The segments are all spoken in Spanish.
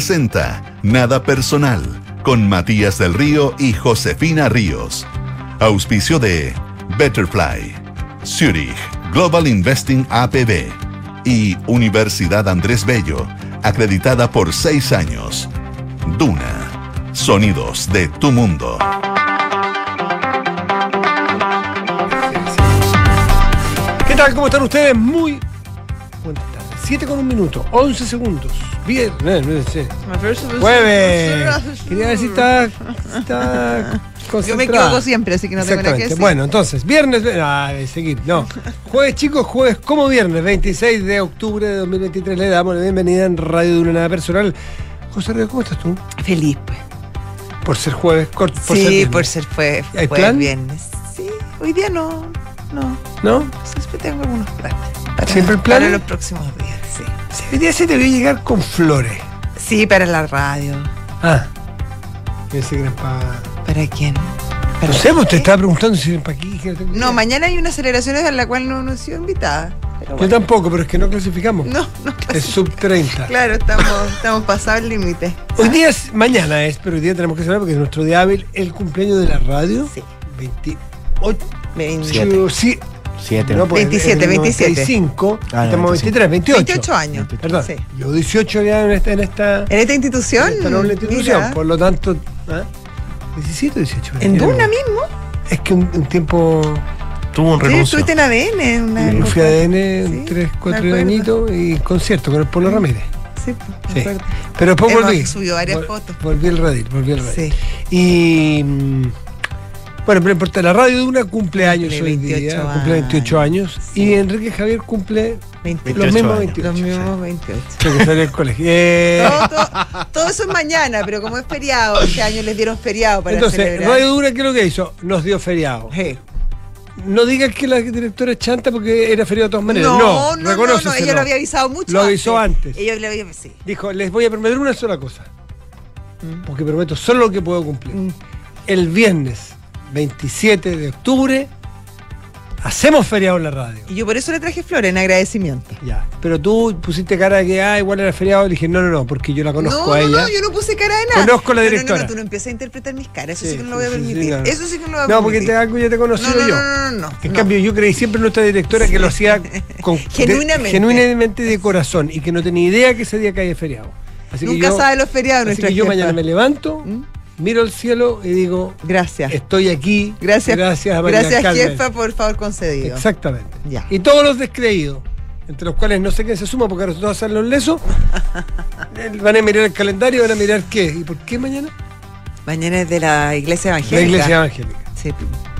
presenta Nada Personal con Matías del Río y Josefina Ríos. Auspicio de Betterfly, Zurich, Global Investing APB y Universidad Andrés Bello, acreditada por seis años. Duna, sonidos de tu mundo. ¿Qué tal? ¿Cómo están ustedes? Muy buenas tardes. 7 con un minuto, 11 segundos. Bien, no sé. Jueves. Quería ver si está, está Yo me equivoco siempre, así que no tengo nada que decir. Bueno, entonces, viernes. Ah, de seguir, no. Jueves, chicos, jueves como viernes, 26 de octubre de 2023. Le damos la bienvenida en Radio de una Nada Personal. José Río, ¿cómo estás tú? Feliz, pues. Por ser jueves, por ser sí, viernes. por ser fue, ¿Hay fue plan? viernes. Sí, hoy día no. No. ¿No? Siempre tengo algunos planes. Para, ¿Siempre planes? Para los próximos días, hoy día se te voy a llegar con flores. Sí, para la radio. Ah. Pensé que eran para. ¿Para quién? ¿Para No sé, pues te estaba preguntando si eran para aquí. que no tengo No, idea. mañana hay unas celebraciones a la cual no, no he sido invitada. Pero Yo bueno. tampoco, pero es que no clasificamos. No, no. Es sub 30. Claro, estamos, estamos pasados el límite. Hoy día es, mañana es, pero hoy día tenemos que saber porque es nuestro día hábil, el cumpleaños de la radio. Sí. 28. Veinte- Sí. Siete. No, pues, 27, en el 27. 95, Ah, estamos 95. 23, 28. 28 años. Perdón. Sí. Yo 18 ya en esta, en esta, ¿En esta institución? en esta noble institución. Mira. Por lo tanto, ¿ah? 17 o 18. ¿En Duna mismo? Es que un, un tiempo. Tuvo un Sí, renuncio. estuviste en ADN. en Una Yo fui época. a ADN, Sí, 3, me 4 acuerdo. añitos y concierto con el Polo Ramírez. Sí, Sí. Pero después volví. subido varias Vol- fotos. Volví al radio, volví al radio. Sí. Y. Bueno, pero importa, la radio de una cumpleaños Cumple hoy 28 día, cumple 28 años. Sí. Y Enrique Javier cumple 28. los mismos años. 28. Los mismos 28. Creo que salió del colegio. Eh, Todo, todo- todo eso es mañana, pero como es feriado, este año les dieron feriado para Entonces, celebrar. Radio Dura, ¿qué es lo que hizo? Nos dio feriado. No digas que la directora es chanta porque era feriado de todas maneras. No, No, no, no, ella lo había avisado mucho Lo avisó antes. Ella le había sí. Dijo, les voy a prometer una sola cosa. Mm. Porque prometo solo lo que puedo cumplir. Mm. El viernes 27 de octubre hacemos feriado en la radio. Y yo por eso le traje flores en agradecimiento. Ya. Pero tú pusiste cara de que, ah, igual era feriado. Le dije, no, no, no, porque yo la conozco no, a no, ella. no, yo no puse cara de nada. Conozco a la No, no, directora. No, no, tú no empiezas a interpretar mis caras, eso sí, Sí, que no lo voy a sí, sí, permitir. no, no. Eso sí que no lo voy a No, porque permitir. te, algo ya te he conocido no, no, yo. no, no, no, no, En no. cambio, yo creí siempre en nuestra directora que lo hacía con, de- Genuinamente. genuinamente de corazón y que no tenía idea que ese día caía feriado. Así que Nunca yo, sabe los feriados así nuestra que yo mañana me levanto, ¿Mm? Miro al cielo y digo, Gracias. estoy aquí. Gracias, Gracias a María gracias Carmen. jefa, por favor concedido. Exactamente. Ya. Y todos los descreídos, entre los cuales no sé quién se suma porque ahora todos hacen los lesos, van a mirar el calendario y van a mirar qué. ¿Y por qué mañana? Mañana es de la iglesia La evangélica. iglesia evangélica. Sí.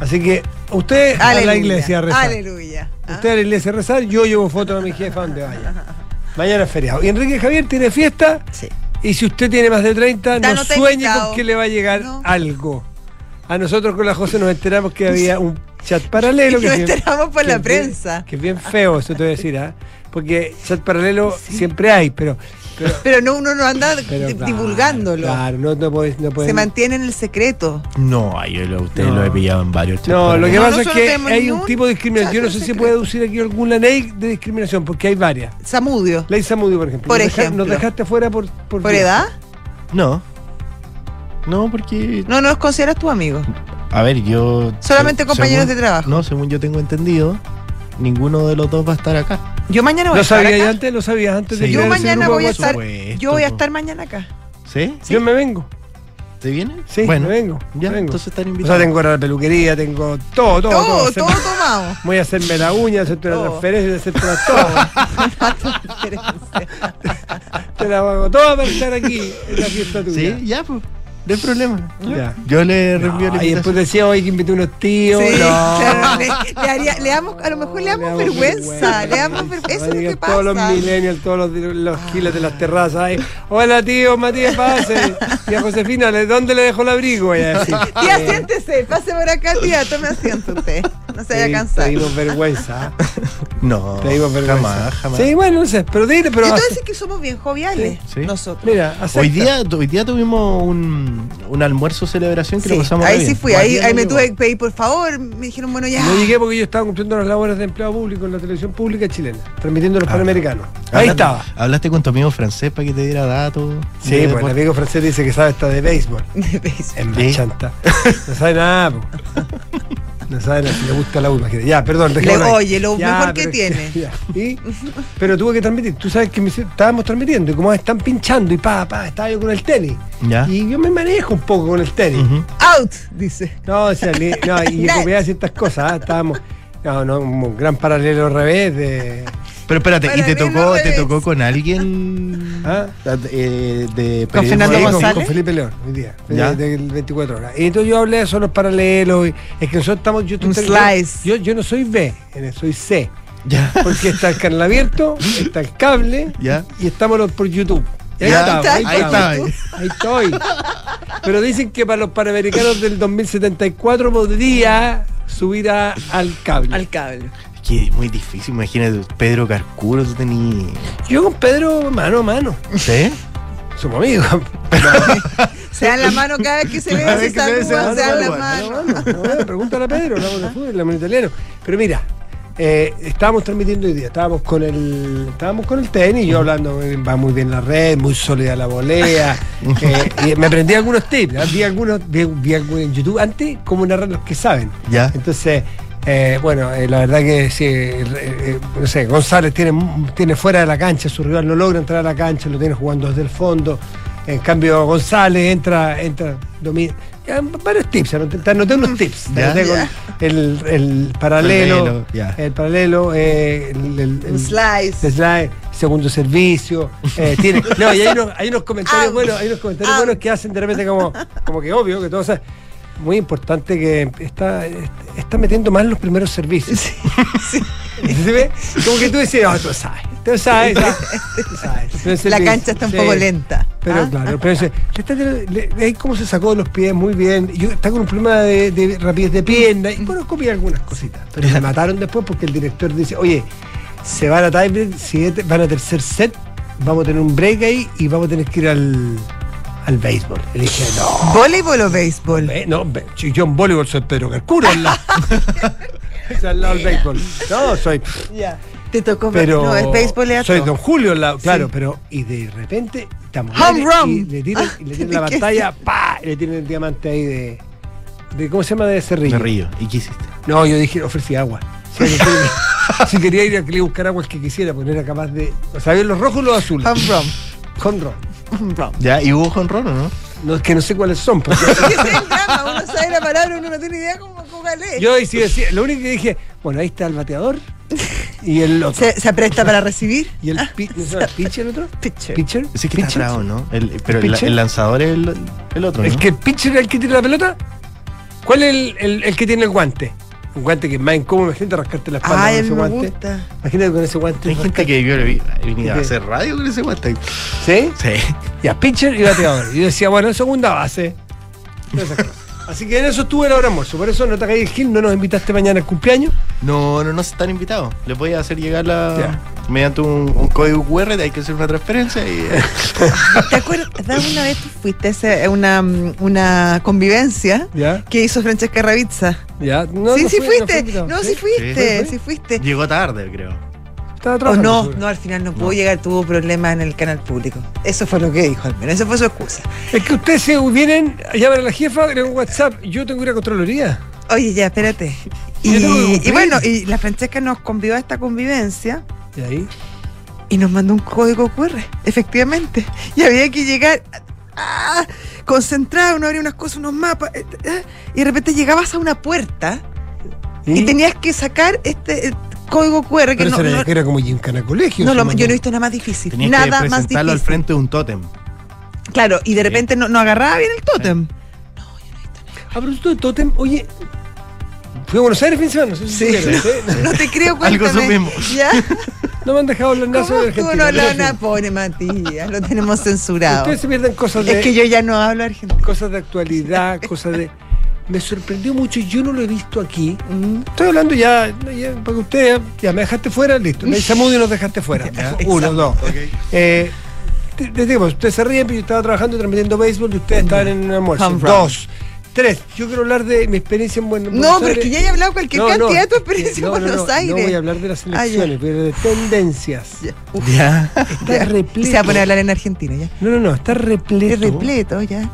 Así que usted a Aleluya. la iglesia a rezar. Aleluya. ¿Ah? Usted a la iglesia a rezar, yo llevo fotos a mi jefa donde vaya. Mañana es feriado. Y Enrique Javier tiene fiesta. Sí. Y si usted tiene más de 30, Está no sueñe con que le va a llegar No. algo. A nosotros con la José nos enteramos que había un chat paralelo. Y que nos bien- enteramos por la bien- prensa. que es bien feo, eso te voy a decir, ¿ah? Porque chat paralelo siempre hay, pero. Pero, Pero no, uno no anda pero divulgándolo. Claro, no, no podés- no podés- Se mantiene en el secreto. No, ay, yo lo, ustedes No. lo he pillado en varios No, lo que No, pasa es que hay un tipo de discriminación. Yo no sé si puede deducir aquí alguna ley de discriminación, porque hay varias. Samudio. Ley Samudio, por ejemplo. Por Nos deja- ejemplo. Nos dejaste fuera por. ¿Por edad? No. No, porque. No nos consideras tu amigo. A ver, yo. Solamente se- compañeros según- de trabajo. No, según yo tengo entendido, ninguno de los dos va a estar acá. Yo mañana voy a ¿Lo estar sabías acá. antes? ¿Lo sabías antes de Sí. Yo crear ese mañana voy a de estar. Supuesto, Yo voy a estar mañana acá. ¿Sí? Yo me vengo. ¿Te viene? Sí, bueno, me vengo. Ya, me vengo. entonces están O invitados. sea, tengo ahora la peluquería, tengo todo, todo, todo. Todo, Hacer- todo tomado. Voy a hacerme la uña, hacerte Todo. transferencia, hacerte una todo. Te la hago toda para estar aquí en la fiesta tuya. Sí, ya, pues. No hay problema. Ya. Yo le reenvío la No, y después decía hoy que invité unos tíos. Sí, no. claro, le, le haría- le damos, a lo mejor le damos vergüenza, le damos vergüenza. Eso es lo que Llegan Todos los pasa. millennials, todos los, los giles de las terrazas. ahí. Hola tío, Matías, pase. Tía Josefina, ¿le- ¿dónde le dejo el abrigo? Tía, Eh, siéntese, pase por acá, tía, tome asiento usted. No se vaya a cansar. Te dimos vergüenza. No, Te dimos vergüenza. jamás, jamás. Sí, bueno, no sé, pero dile, pero. Entonces que somos bien joviales. Sí. Nosotros. Mira, acepta. Hoy día, hoy día tuvimos un, un almuerzo celebración que Sí, lo pasamos ahí sí fui, ahí, ahí me tuve que pedir por favor. Me dijeron, bueno, ya. No llegué porque yo estaba cumpliendo las labores de empleado público en la televisión pública chilena, transmitiendo los Ah. Panamericanos. Ahí Hablaste- estaba. Hablaste con tu amigo francés para que te diera datos. Sí, de pues el deporte? amigo francés dice que sabe hasta de béisbol. Es más Sí. chanta. No sabe nada, po. No sabe si le gusta la U, imagínate. Ya, perdón, Le- oye, lo mejor que tiene. ya, ¿y? Pero tuve que transmitir. Tú sabes que me estábamos transmitiendo y como están pinchando y pa, pa, estaba yo con el tenis. Ya. Y yo me manejo un poco con el tenis. Out, dice. No, o sea, no, y copiaba ciertas cosas. ¿ah? Estábamos. No, no, un gran paralelo al revés de. Pero espérate, ¿y Para te tocó, no te tocó con alguien ¿Ah? eh, de Con Fernando Sí, con- González. Con Felipe León, hoy día, Ya. de- del 24 horas. Y entonces yo hablé de esos los paralelos. y es que nosotros estamos. Yo, Un slice. Yo, yo no soy B, soy C. Ya. Porque está el canal abierto, está el cable Ya. y estamos los por YouTube. Ya, estamos, ahí ahí, está. estamos. Ahí estoy. Pero dicen que para los panamericanos del 2074 podría subir a- al cable. Al cable. Que es muy difícil, imagínate, Pedro Carcuro, tú tenías. Yo con Pedro mano a mano. ¿Sí? Somos amigos. Se dan la mano cada vez que se ve, se se se dan se dan la la mano. mano. No, pregúntale a Pedro, hablamos de fútbol, hablamos italiano. Pero mira, eh, estábamos transmitiendo hoy día, estábamos con el, estábamos con el tenis, yo hablando, eh, va muy bien la red, muy sólida la volea. eh, y me aprendí algunos tips, vi algunos, vi, vi algunos en YouTube antes, cómo narrar los que saben. Ya. Entonces, eh, bueno, eh, la verdad que sí, eh, eh, no sé, González tiene, tiene fuera de la cancha, su rival no logra entrar a la cancha, lo tiene jugando desde el fondo. En cambio, González entra, entra, domina. Ya, varios tips, anoté, anoté unos tips. Ya. anoté el, el paralelo, el paralelo, eh, el, el- slice. el slide, segundo servicio. eh, tiene, no, y hay unos, hay unos comentarios buenos, hay unos comentarios buenos que hacen de repente como, como que obvio, que todo sea muy importante que está, está metiendo más los primeros servicios. ¿Se ve? Como que tú decías, oh, tú sabes, tú sabes, tú sabes. La cancha está un sí. poco lenta. Pero ¿ah? claro, pero ese- le le- ahí cómo se sacó de los pies muy bien. Yo está con un problema de, de rapidez de pierna. Y bueno, copia algunas cositas. Pero se mataron después porque el director dice, oye, se van a tiebreak, siguiente- van a tercer set, vamos a tener un break ahí y vamos a tener que ir al, al béisbol. Y le dije, no. ¿Voleibol o béisbol? Ve- No, yo en voleibol soy Pedro Carcuro al lado. Es al lado del béisbol. No, soy. Ya. Te tocó Pero. No, el béisbol es Soy. Don Julio al lado, claro, Sí. pero. Y de repente. Estamos Home run. Y le tiran, y le tiran la ¿Qué pantalla, ¡pa! Y le tiran el diamante ahí de. de ¿Cómo se llama? De Cerrillo. Me río. ¿Y qué hiciste? No, yo dije, ofrecí agua. Si, quería- si quería ir a que le buscar agua el que quisiera, pues no era capaz de. O sea, los rojos y los azules. Home run. Run. ¿Ya? ¿Y hubo jonrón o no? No, es que no sé cuáles son. Porque ¿Qué es el drama? Uno sabe la palabra, uno no tiene idea cómo cuál es. yo sí decía, lo único que dije, bueno, ahí está el bateador y el otro. ¿Se, se presta para recibir? ¿Y el, pi- ¿no se llama pitcher el otro? Pitcher. ¿Pitcher? Que está ¿no? El, pero el, ¿Pitcher? el lanzador es el, el otro, ¿El ¿no? que el pitcher es el que tira la pelota? ¿Cuál es el, el- el que tiene el guante? Un guante que es más incómodo, imagínate rascarte la espalda Ay, a con ese me guante. gusta. Imagínate con ese guante. Hay gente que yo le vi, venía a hacer radio con ese guante. ¿Sí? Sí. Ya, pitcher y bateador. Y yo decía, bueno, segunda base. Cosas. Así que en eso estuve la hora de almuerzo. Por eso no te caí el Gil, no nos invitaste mañana al cumpleaños. No, no, no están invitados. Les voy a hacer llegar la. Ya. Mediante un, un código QR, hay que hacer una transferencia y. ¿Te acuerdas? Una vez tú fuiste a ese- una, una convivencia ¿Ya? que hizo Francesca Ravizza. ¿Ya? No, sí, no sí fui- no fuiste. fui. No, ¿Sí? sí fuiste, ¿Sí? sí fuiste. Llegó tarde, creo. Estaba O no, no, al final no pudo llegar, tuvo problemas en el canal público. Eso fue lo que dijo, al menos. Esa fue su excusa. Es que ustedes se vienen, llaman a la jefa, le un WhatsApp, yo tengo que ir a Contraloría. Oye, ya, espérate. Y, bueno, y la Francesca nos convidó a esta convivencia Y ahí. y nos mandó un código QR, efectivamente. Y había que llegar ah, concentrado, uno abría unas cosas, unos mapas, eh, eh, y de repente llegabas a una puerta y, tenías que sacar este eh, código QR que Pero no, era, no- que era como Gincana Colegio. no lo- yo no he visto nada más difícil. Tenías nada que más presentarlo difícil. al frente de un tótem. Claro, y de repente no, no agarraba bien el tótem. A propósito de Totem, oye, fui a Buenos Aires fin de semana, no sé si Sí, supieron, ¿sí? No te creo, Algo cuéntame. supimos. ¿Ya? No me han dejado hablar nada ¿Cómo sobre estuvo? Argentina. No lo fin. poner, Matías. Lo tenemos censurado. Ustedes se pierden cosas de, Es que yo ya no hablo argentino. cosas de actualidad, cosas de... me sorprendió mucho y yo no lo he visto aquí. Mm. Estoy hablando ya, ya para que ustedes, ya me dejaste fuera, listo. Me dice y nos dejaste fuera. Ya, Uno, dos. Eh, te- te digo, ustedes se ríen, pero yo estaba trabajando transmitiendo béisbol y ustedes estaban en un almuerzo. Home run. Dos. Tres. Yo quiero hablar de mi experiencia en Buenos Buenos No, pero es Aires. que ya he hablado cualquier No, no, cantidad de tu experiencia no, en no, no, Buenos Aires. No voy a hablar de las Ah, elecciones, pero de tendencias. Ya. Ya. Está Ya. repleto. Se va a poner a hablar en Argentina ya. No, no, no, está repleto, Es repleto ya.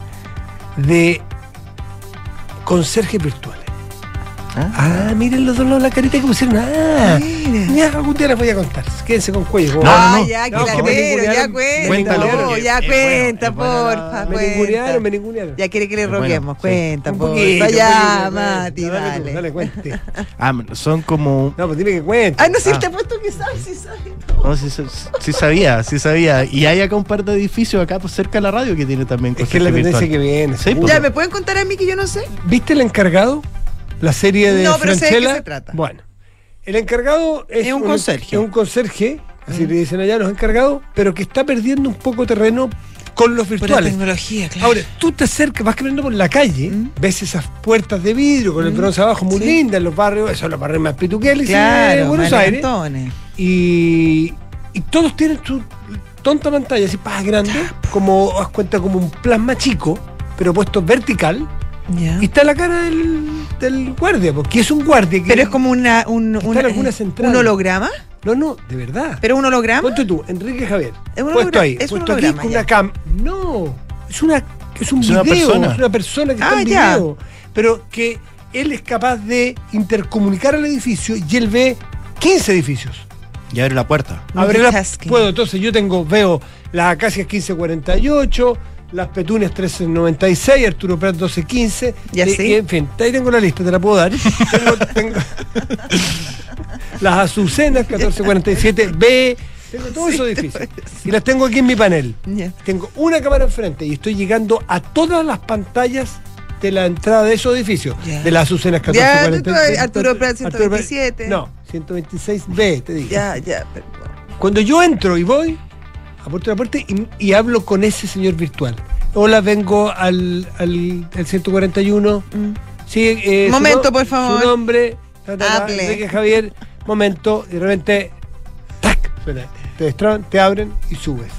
de conserjes virtuales. ¿Ah? Ah, miren los dos lados de la carita que pusieron. Ah, Mira. ya algún día les voy a contar. Quédense con cuello. No, no, ah, no. ya, que No, la quiero, ya cuenta. Cuéntalo, no, ya es cuenta, porfa, Me ningunearon, me ningunearon. Ya quiere que le roguemos, sí. cuenta, Un porfa. poquito, Ya, Mati, dale. Dale, cuente. Ah, son como. No, pues dime que cuente. Ay, no, si Ah. te ha puesto que sabes, si sabes. No, sí, sabía, sí sabía. Y hay acá un par de edificios acá pues, cerca de la radio que tiene también Es que es la tendencia que viene. Seguro. Ya, ¿me pueden contar a mí que yo no sé? ¿Viste el encargado? La serie de No, pero sé de qué se trata. Bueno, el encargado es, Es un conserje. Es un conserje, así le dicen allá los encargados, pero que está perdiendo un poco terreno con los virtuales. tecnología, Ahora, tú te acercas, vas caminando por la calle, Mm. ves esas puertas de vidrio con el bronce abajo muy Sí. lindas en los barrios, esos son los barrios más pituqueles de Claro, Buenos Aires. Y, y todos tienen su tonta pantalla así, más grande, como, haz cuenta, como un plasma chico, pero puesto vertical. Y está la cara del, del guardia, porque es un guardia que. Pero es como una, un, Está un- en alguna central. un holograma. No, no, de verdad. ¿Pero un holograma? Ponte tú, Enrique Javier. Es un puesto ahí, es un puesto aquí holograma, con ya. una cam. No, es una es un Es video, una persona. es una persona que Ah, está en ya. video. Pero que él es capaz de intercomunicar al edificio y él ve 15 edificios. Y abre la puerta. Abre la- puedo, entonces yo tengo, veo las acacias 1548, las petunias 1396, Arturo Prat 1215. ¿Y así? y, en fin, ahí tengo la lista, te la puedo dar. tengo, tengo las azucenas 1447B, tengo todos esos edificios. Y las tengo aquí en mi panel. Tengo una cámara enfrente y estoy llegando a todas las pantallas de la entrada de esos edificios. De las azucenas Ya, 1447. Arturo Prat Arturo Prat- 127. No, 126B, te digo. Ya, ya. Cuando yo entro y voy, aporto la puerta y, y hablo con ese señor virtual. Hola, vengo al, al, al 141. Mm. Sí, eh, Momento, por favor. Su nombre, ta, ta, ta. Enrique Javier, momento, y de repente, ¡tac! Suena. Te destraban, te abren y subes.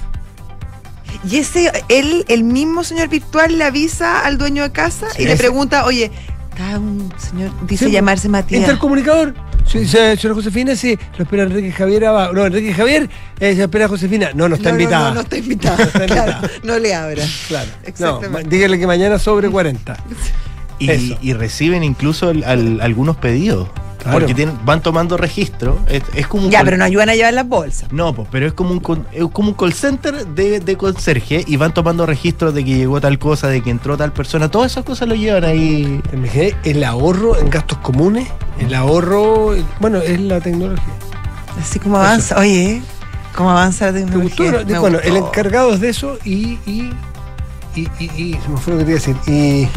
Y ese, él, el mismo señor virtual le avisa al dueño de casa Sí. y le pregunta, oye, está un señor, dice Sí, llamarse Matías. Intercomunicador. Señora Josefina, sí, lo espera Enrique Javier abajo. No, Enrique Javier, eh, se espera Josefina. No, no está no, no, invitada. No, no está invitada. No está claro, invitada. no le abra. Claro. Exactamente. dígale que mañana sobre 40. Y, reciben incluso al- al- algunos pedidos. Claro. Porque tienen, van tomando registro. Es, es como Ya, pero no ayudan a llevar las bolsas. No, pues, pero es como un es como un call center de, de conserje y van tomando registros de que llegó tal cosa, de que entró tal persona. Todas esas cosas lo llevan ahí. El ahorro en gastos comunes, el ahorro, bueno, es la tecnología. Así como avanza, oye, cómo avanza la ¿Te tecnología. gustó? Me bueno, gustó. el encargado es de eso y, y, y, y- y- se me fue lo que te iba a decir.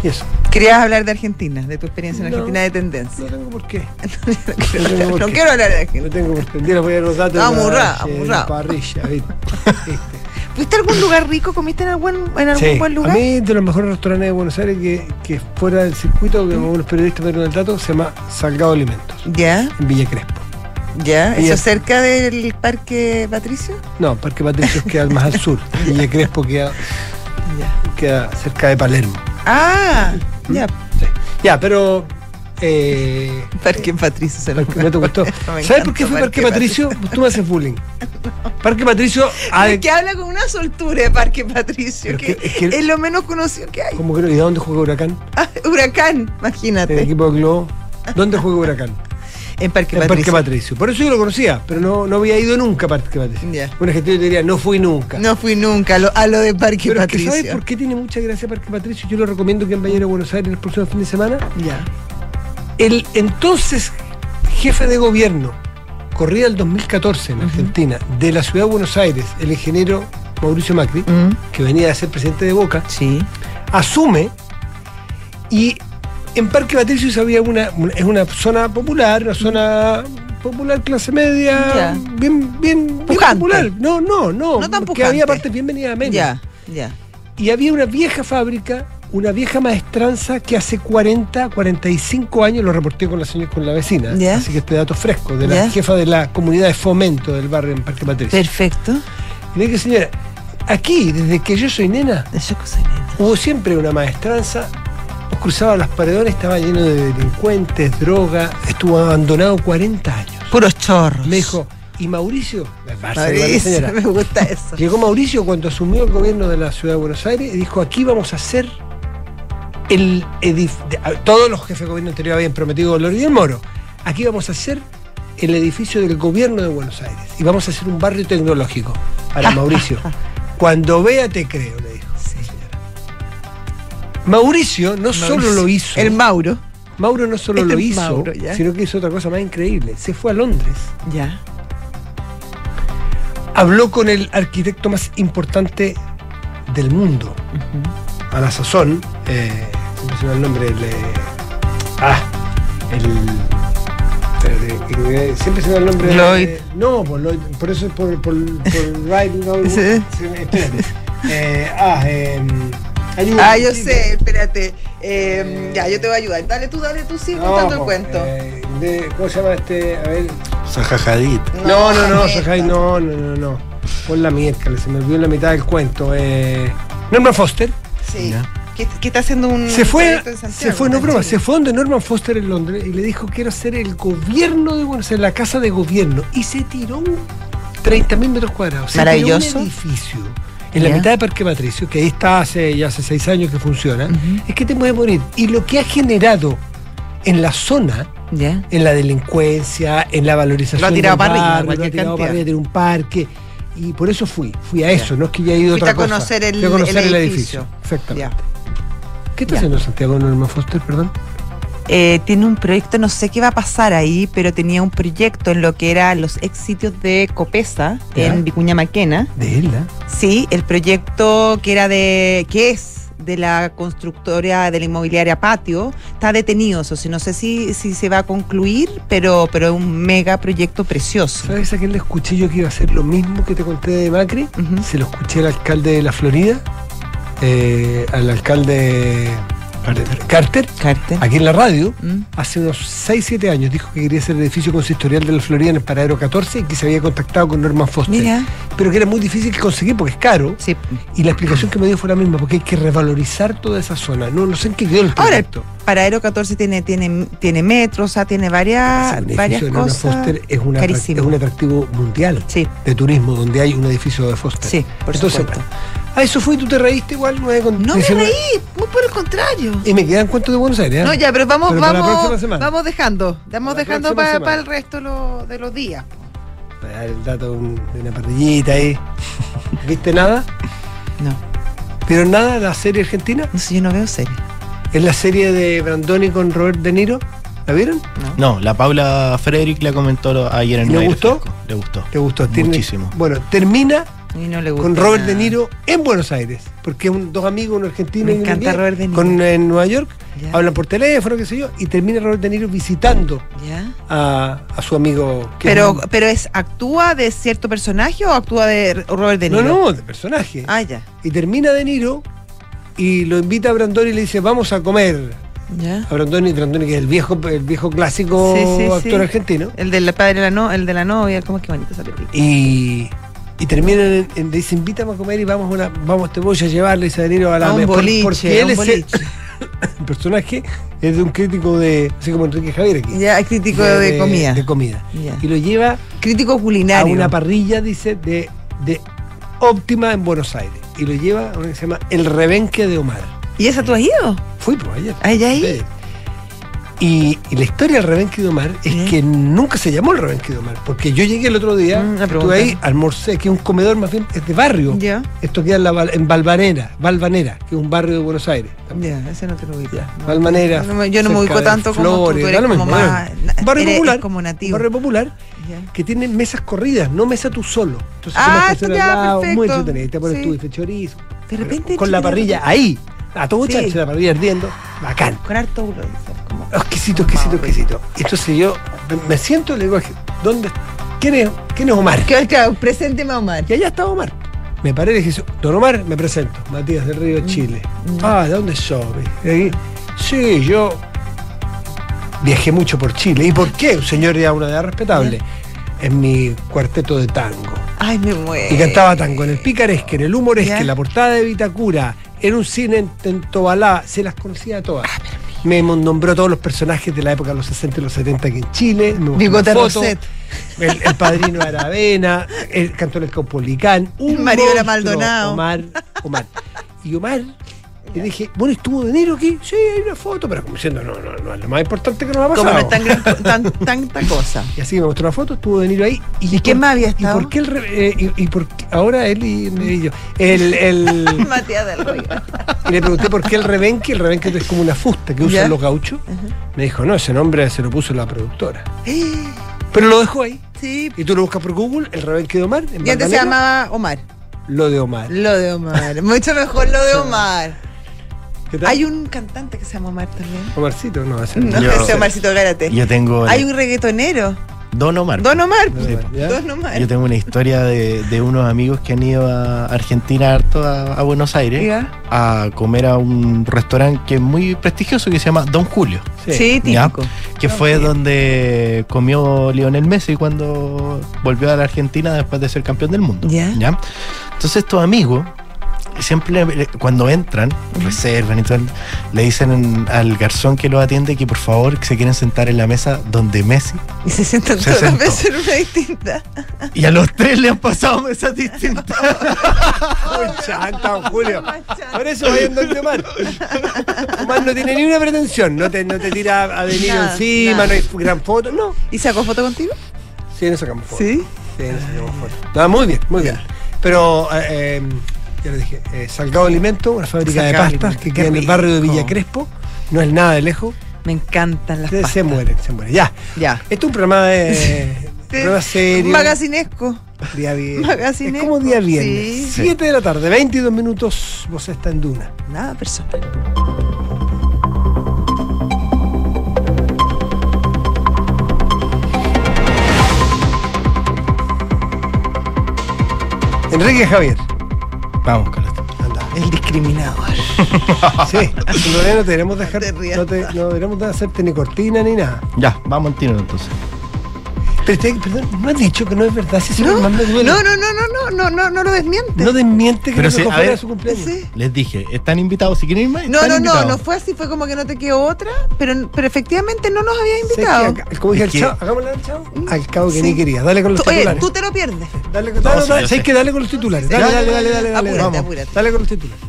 Y eso. Querías hablar de Argentina, de tu experiencia en No. Argentina de tendencia. No tengo por qué. no tengo quiero, por no qué. quiero hablar de No Argentina. tengo por qué. Voy a los datos. Amurrado, amurrado. parrilla, ¿viste? ¿Fuiste a algún lugar rico? ¿Comiste en algún, en algún Sí, buen a lugar? mí de los mejores restaurantes de Buenos Aires que, que fuera del circuito, que algunos periodistas me dieron el dato, se llama Salgado Alimentos, Ya, en Villa Crespo. ya. ¿Eso es- cerca del Parque Patricio? No, Parque Patricios queda más al sur. Villa Crespo queda, Ya. queda cerca de Palermo. Ah, ya. Sí. Ya, pero. Eh, Parque Patricio se lo ¿No te gustó? Me ¿Sabes por qué fue Parque Patricio? Tú me haces bullying. Parque Patricio. Ay, hay- que habla con una soltura de Parque Patricio, que, que- es que- es lo menos conocido que hay. ¿Cómo creo? ¿Y dónde juega Huracán? Ah, huracán, En el imagínate. equipo de Globo. ¿Dónde juega Huracán? En Parque En Patricio. Parque Patricio. Por eso yo lo conocía, pero no, no había ido nunca a Parque Patricio. Ya. Un argentino te diría, no fui nunca. No fui nunca a lo, a lo de Parque pero Patricio. ¿sabes por qué tiene mucha gracia Parque Patricio? Yo lo recomiendo que vayan a Buenos Aires el próximo fin de semana. Ya. El entonces jefe de gobierno, corría el 2014 en Argentina, de la ciudad de Buenos Aires, el ingeniero Mauricio Macri, Mm, que venía a ser presidente de Boca, sí. asume y en Parque Patricio había una, es una zona popular, una zona popular clase media, bien, bien, popular. No, no, no, No tan porque había partes bien venidas a menos. Ya, ya. Y había una vieja fábrica una vieja maestranza que hace 40, 45 años lo reporté con la señora, con la vecina. Así que este dato fresco, de la jefa de la comunidad de fomento del barrio en Parque Patricio. Perfecto. Y le dije, señora, aquí, desde que yo soy nena, Yo que soy nena. hubo siempre una maestranza. Vos cruzabas las paredones, estaba lleno de delincuentes, droga, estuvo abandonado 40 años. Puros chorros. Me dijo, ¿y Mauricio? Mauricio, me gusta eso. Llegó Mauricio cuando asumió el gobierno de la ciudad de Buenos Aires y dijo, aquí vamos a hacer el edificio... Todos los jefes de gobierno anterior habían prometido Dolor y el Moro. Aquí vamos a hacer el edificio del gobierno de Buenos Aires y vamos a hacer un barrio tecnológico para Mauricio. Cuando vea te creo. Mauricio no solo lo hizo, El Mauro. Mauro no solo El lo hizo, Mauro, sino que hizo otra cosa más increíble. Se fue a Londres Ya. habló con el arquitecto más importante del mundo. A la sazón, eh, siempre se el nombre, el. eh, ah, el. eh, siempre se va el nombre. Lloyd. eh, no, por, Lloyd, por eso es por. por, por Wright, no, Sí. Eh, ah, eh, ayuda. Ah, yo sé, espérate. Eh, ya, yo te voy a ayudar. Dale tú, dale tú, sigue No, contando el po, cuento. eh, de- ¿Cómo se llama este? A ver. Sajajadit. No, no, no. Sajay, no, no, no, no. Pon la miércoles, se me olvidó la mitad del cuento. Eh, Norman Foster Sí. Ya. ¿Qué, qué está haciendo un se fue, en se Santiago, fue, no en broma, se fue donde Norman Foster en Londres y le dijo quiero hacer el gobierno de Buenos Aires, la casa de gobierno. Y se tiró un 30 mil metros cuadrados. Se tiró Maravilloso. un edificio en la mitad de Parque Patricio, que ahí está hace ya hace seis años que funciona. Es que te puede morir. Y lo que ha generado en la zona en la delincuencia, en la valorización. Lo ha tirado del para arriba, lo ha tirado para arriba, tiene un parque. Y por eso fui, fui a eso, no es que ya he ido otra a cosa. conocer el- a conocer el el, edificio. edificio. Exactamente. ¿Qué está haciendo Santiago Norman Foster, perdón? Eh, tiene un proyecto, no sé qué va a pasar ahí, pero tenía un proyecto en lo que eran los ex sitios de Copesa Ya. en Vicuña Maquena. De él, ¿ah? Sí, el proyecto que era de, que es de la constructora de la inmobiliaria Patio, está detenido, o sea, no sé si, si se va a concluir, pero, pero es un mega proyecto precioso. ¿Sabes a quién le escuché yo que iba a hacer lo mismo que te conté de Macri? Se lo escuché al alcalde de la Florida, eh, al alcalde Carter, Carter. aquí en la radio. Mm. Hace unos 6, 7 años dijo que quería hacer el edificio consistorial de la Florida en el paradero 14 y que se había contactado con Norman Foster. Mira, Pero que era muy difícil que conseguir porque es caro. sí. Y la explicación que me dio fue la misma, porque hay que revalorizar toda esa zona. No, no sé en qué quedó el Ahora, el proyecto. Paradero 14 tiene, tiene, tiene metro, o sea, tiene varias, edificio varias de Norman cosas. Foster es, una, carísimo. es un atractivo mundial Sí, de turismo donde hay un edificio de Foster. sí, por Entonces, supuesto. Bueno, a eso fue y tú te reíste igual. nueve con No me 19. reí, muy por el contrario. Y me quedan cuentos de Buenos Aires. ¿eh? No, ya, pero vamos, Pero para vamos, vamos dejando, vamos Para dejando para semana. el resto de, lo- de los días. Voy a dar el dato de un- de una parrillita ahí. ¿Viste nada? No, ¿Vieron nada la serie argentina? no sé, yo no veo serie. Es la serie de Brandoni con Robert De Niro. ¿La vieron? No. No, la Paula Frederick la comentó ayer en ¿Le Aire gustó? Le gustó. ¿Te gustó? Muchísimo. Bueno, termina Y no le gusta. con Robert nada. De Niro en Buenos Aires. Porque un- dos amigos, uno argentino Me y uno encanta inglés, Robert De Niro. Con, en Nueva York, Ya. hablan por teléfono, qué sé yo, y termina Robert De Niro visitando ¿Ya? a, a su amigo. que Pero, es un- pero es, ¿actúa de cierto personaje o actúa de Robert De no, Niro? no, de personaje. Ah, ya. Y termina De Niro y lo invita a Brandoni y le dice, vamos a comer. ¿Ya? A Brandoni, Brandoni que es el viejo, el viejo clásico Sí, sí, actor sí. argentino. El del padre de la, no, el de la novia, ¿cómo es que bonito película? Y, y terminan, en, en- dice, invítame a comer y vamos, a una, vamos te voy a llevarle ese dinero a la A un mesa". Por- boliche, Porque a él es el, personaje es de un crítico de, así como Enrique Javier aquí. Ya, es crítico de, comida. De comida. Ya. Y lo lleva Crítico a culinario. una parrilla, dice, de, de óptima en Buenos Aires. Y lo lleva a una que se llama El Rebenque de Omar. ¿Y esa tú has ido? Fui por ayer. ¿Ah, ya ahí? Y, y la historia del Rebenque de Omar es que nunca se llamó el Rebenque de Omar. Porque yo llegué el otro día, Mm, estuve ahí, almorcé, que es un comedor más bien, es de barrio. Ya. Esto queda en, la, en Valvanera, Valvanera, que es un barrio de Buenos Aires. Ya, ese no te lo ubico. Ya, No. Valvanera. No yo no me ubico tanto como tú, Flores, tú eres como más... Barrio eres popular. como nativo. barrio popular que tiene mesas corridas, no mesa tú solo. Entonces Ah, tercera ya, lado, muy perfecto. entretenido. Y Te pones Sí. tu bife chorizo. De repente Con la parrilla ahí. A todo Sí. chancho, la parrilla ardiendo. Bacán. Con harto ulo. Exquisito, exquisito, Vamos, exquisito. Entonces yo me- siento y le digo, ¿dónde? ¿Quién es, quién es Omar? Claro, presénteme a Omar. Y allá está Omar. Me paré y dije, Don Omar, me presento, Matías del Río, Chile. Ah, ¿de dónde sos? Sí, yo viajé mucho por Chile. ¿Y por qué? Un señor ya una edad respetable. En mi cuarteto de tango. Ay, me muero. Y cantaba tango en el picaresque, en el humoresque, en la portada de Vitacura, en un cine en, en Tobalá, se las conocía todas. Ah, me nombró todos los personajes de la época de los 60 y los 70 aquí en Chile. Bigote. Roset. El, el padrino Aravena, el cantor del Caupolicán, un monstruo, Maldonado. Omar, Omar. Y Omar, le dije, bueno, ¿estuvo de enero aquí? Sí, hay una foto, pero como diciendo, no, no, no, es lo más importante que nos ha pasado. Como no es tan, gran- tan- tanta cosa. Y así me mostró una foto, estuvo de Niro ahí. ¿Y quién más había estado? ¿Y por qué el eh, y, y por qué- ahora él y, y yo? El, el, Matías del Río. y le pregunté por qué el rebenque, el rebenque es como una fusta que usan Ya. los gauchos. Me dijo, no, ese nombre se lo puso la productora. Pero lo dejó ahí. Sí, Y tú lo buscas por Google, el rebenque de Omar. En y antes se llamaba Omar. Lo de Omar. Lo de Omar. Mucho mejor lo de Omar. ¿Qué tal? Hay un cantante que se llama Omar también. Omarcito, no, ese No, Yo- ese Omarcito Gárate. Yo tengo. Hay un reggaetonero. Don Omar. Don Omar. Sí, ¿ya? Don Omar. Yo tengo una historia de, de unos amigos que han ido a Argentina harto a, a Buenos Aires Ya. a comer a un restaurante que es muy prestigioso que se llama Don Julio. Sí, ¿ya? típico. Que fue donde comió Lionel Messi cuando volvió a la Argentina después de ser campeón del mundo. Ya. Entonces estos amigos siempre cuando entran, reservan y todo, le dicen al garzón que los atiende que por favor se quieren sentar en la mesa donde Messi. Y se sientan Se todas las sentó. veces en una distinta. Y a los tres le han pasado mesas distintas. Muy chanta, Julio. Por eso vayan donde Omar. Omar no tiene ni una pretensión. No te, no te tira a venir Nada, encima, nada. no hay gran foto. No. ¿Y sacó foto contigo? Sí, no sacamos foto. Sí. Sí, no sacamos foto. No, muy bien, muy bien. Pero, eh, eh, ya le dije, eh, Salgado Alimento, una fábrica de pastas Alimento, que queda en el barrio de. Villa Crespo. No es nada de lejos. Me encantan las Se, pastas. se mueren, se mueren. Ya. Ya. Esto es un programa de. programa serio. Magacinesco. Día viernes. Magacinesco. Es como día viernes. Sí. 7 de la tarde, 22 minutos, vos está en Duna. Nada personal. Enrique Javier. Vamos con esto. Anda. El discriminador. Sí, en no deberemos dejar, no, te- no deberemos de hacerte ni cortina ni nada. Ya, vamos al tiro entonces. Pero te- perdón, no has dicho que no es verdad, si No, no, no, no, no, no, no, no, no lo desmiente. No desmiente que Pero no dejó a fuera ver. su cumpleaños. Sí. Les dije, están invitados. Si quieren ir más, No, no, no, invitados. no fue así, fue como que no te quedó otra, pero, pero efectivamente no nos había Sé que invitado. acá- como dije que- chavo, hagámosle al chavo. Al cabo que Sí. ni quería. Dale con los Tú- oye, titulares. tú te lo pierdes. Dale, con- dale, sí, dale, con los titulares. Dale, dale, dale, dale, dale. Apúrate, Vamos. apúrate. Dale con los titulares.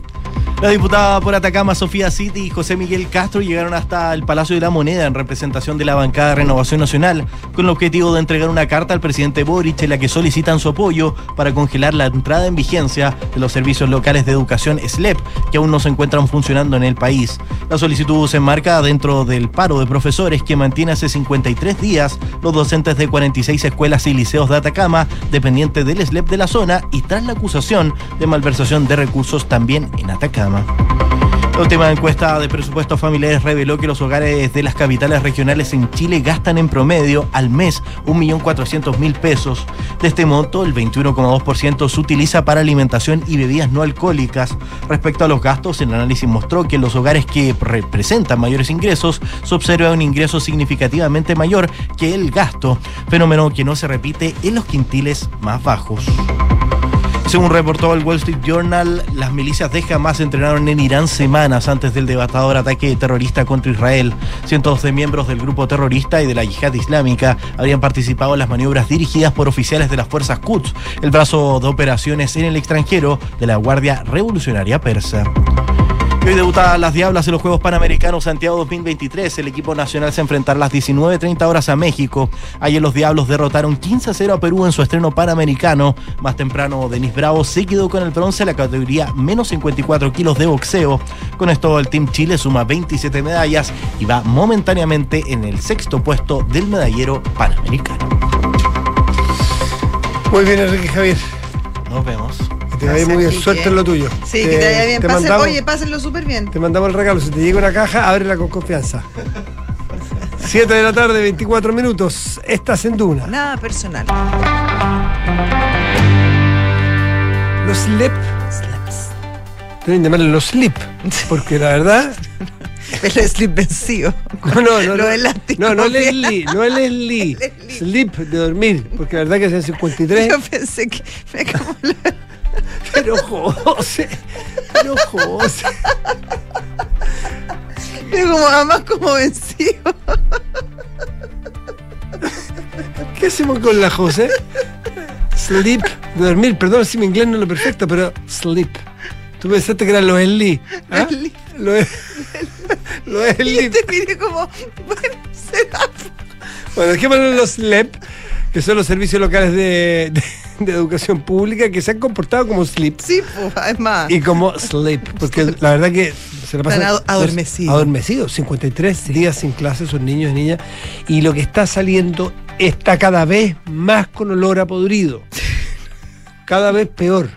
La diputada por Atacama, Sofía City y José Miguel Castro llegaron hasta el Palacio de la Moneda en representación de la bancada de Renovación Nacional con el objetivo de entregar una carta al presidente Boric en la que solicitan su apoyo para congelar la entrada en vigencia de los servicios locales de educación SLEP que aún no se encuentran funcionando en el país. La solicitud se enmarca dentro del paro de profesores que mantiene hace 53 días los docentes de 46 escuelas y liceos de Atacama dependientes del SLEP de la zona y tras la acusación de malversación de recursos también en Atacama. La última encuesta de presupuestos familiares reveló que los hogares de las capitales regionales en Chile gastan en promedio al mes 1.400.000 pesos. De este monto, el 21,2% se utiliza para alimentación y bebidas no alcohólicas. Respecto a los gastos, el análisis mostró que en los hogares que representan mayores ingresos se observa un ingreso significativamente mayor que el gasto, fenómeno que no se repite en los quintiles más bajos. Según reportó el Wall Street Journal, las milicias de Hamas entrenaron en Irán semanas antes del devastador ataque terrorista contra Israel. Cientos de miembros del grupo terrorista y de la yihad islámica habrían participado en las maniobras dirigidas por oficiales de las fuerzas Quds, el brazo de operaciones en el extranjero de la Guardia Revolucionaria Persa. Y hoy debuta las Diablas en los Juegos Panamericanos Santiago 2023. El equipo nacional se enfrentará a las 19.30 horas a México. Ayer los Diablos derrotaron 15 a 0 a Perú en su estreno panamericano. Más temprano, Denis Bravo se quedó con el bronce en la categoría menos 54 kilos de boxeo. Con esto, el Team Chile suma 27 medallas y va momentáneamente en el sexto puesto del medallero panamericano. Muy bien, Enrique Javier. Nos vemos. Te vaya muy bien. Suerte en lo tuyo. Sí, que te vaya bien. te Pasen- mandamos- oye, pásenlo súper bien. Te mandamos el regalo. Si te llega una caja, ábrela con confianza. 7 de la tarde, 24 minutos. Estás en Duna. Nada personal. los slip. Deben llamarle los slip. Porque la verdad. El slip vencido. No, no, no. Lo no, elástico. no, no Leslie, no es Leslie. Slip de dormir. Porque la verdad que hacen 53. Yo pensé que me la- Pero José. Pero José. pero como además como vencido. ¿Qué hacemos con la José? Sleep, dormir, perdón si mi inglés no es lo perfecto, pero sleep. Tú pensaste que eran los Eli. ¿ah? Eli. Los los Y Eli. te mire como, bueno, será. Bueno, dejémoslo en los SLEP, que son los servicios locales de, de- de educación pública que se han comportado como sleep Sí, pues, además. y como sleep, porque la verdad que se la pasan Están ado- adormecidos. Adormecidos, 53 días sin clases son niños y niñas y lo que está saliendo está cada vez más con olor a podrido. Cada vez peor.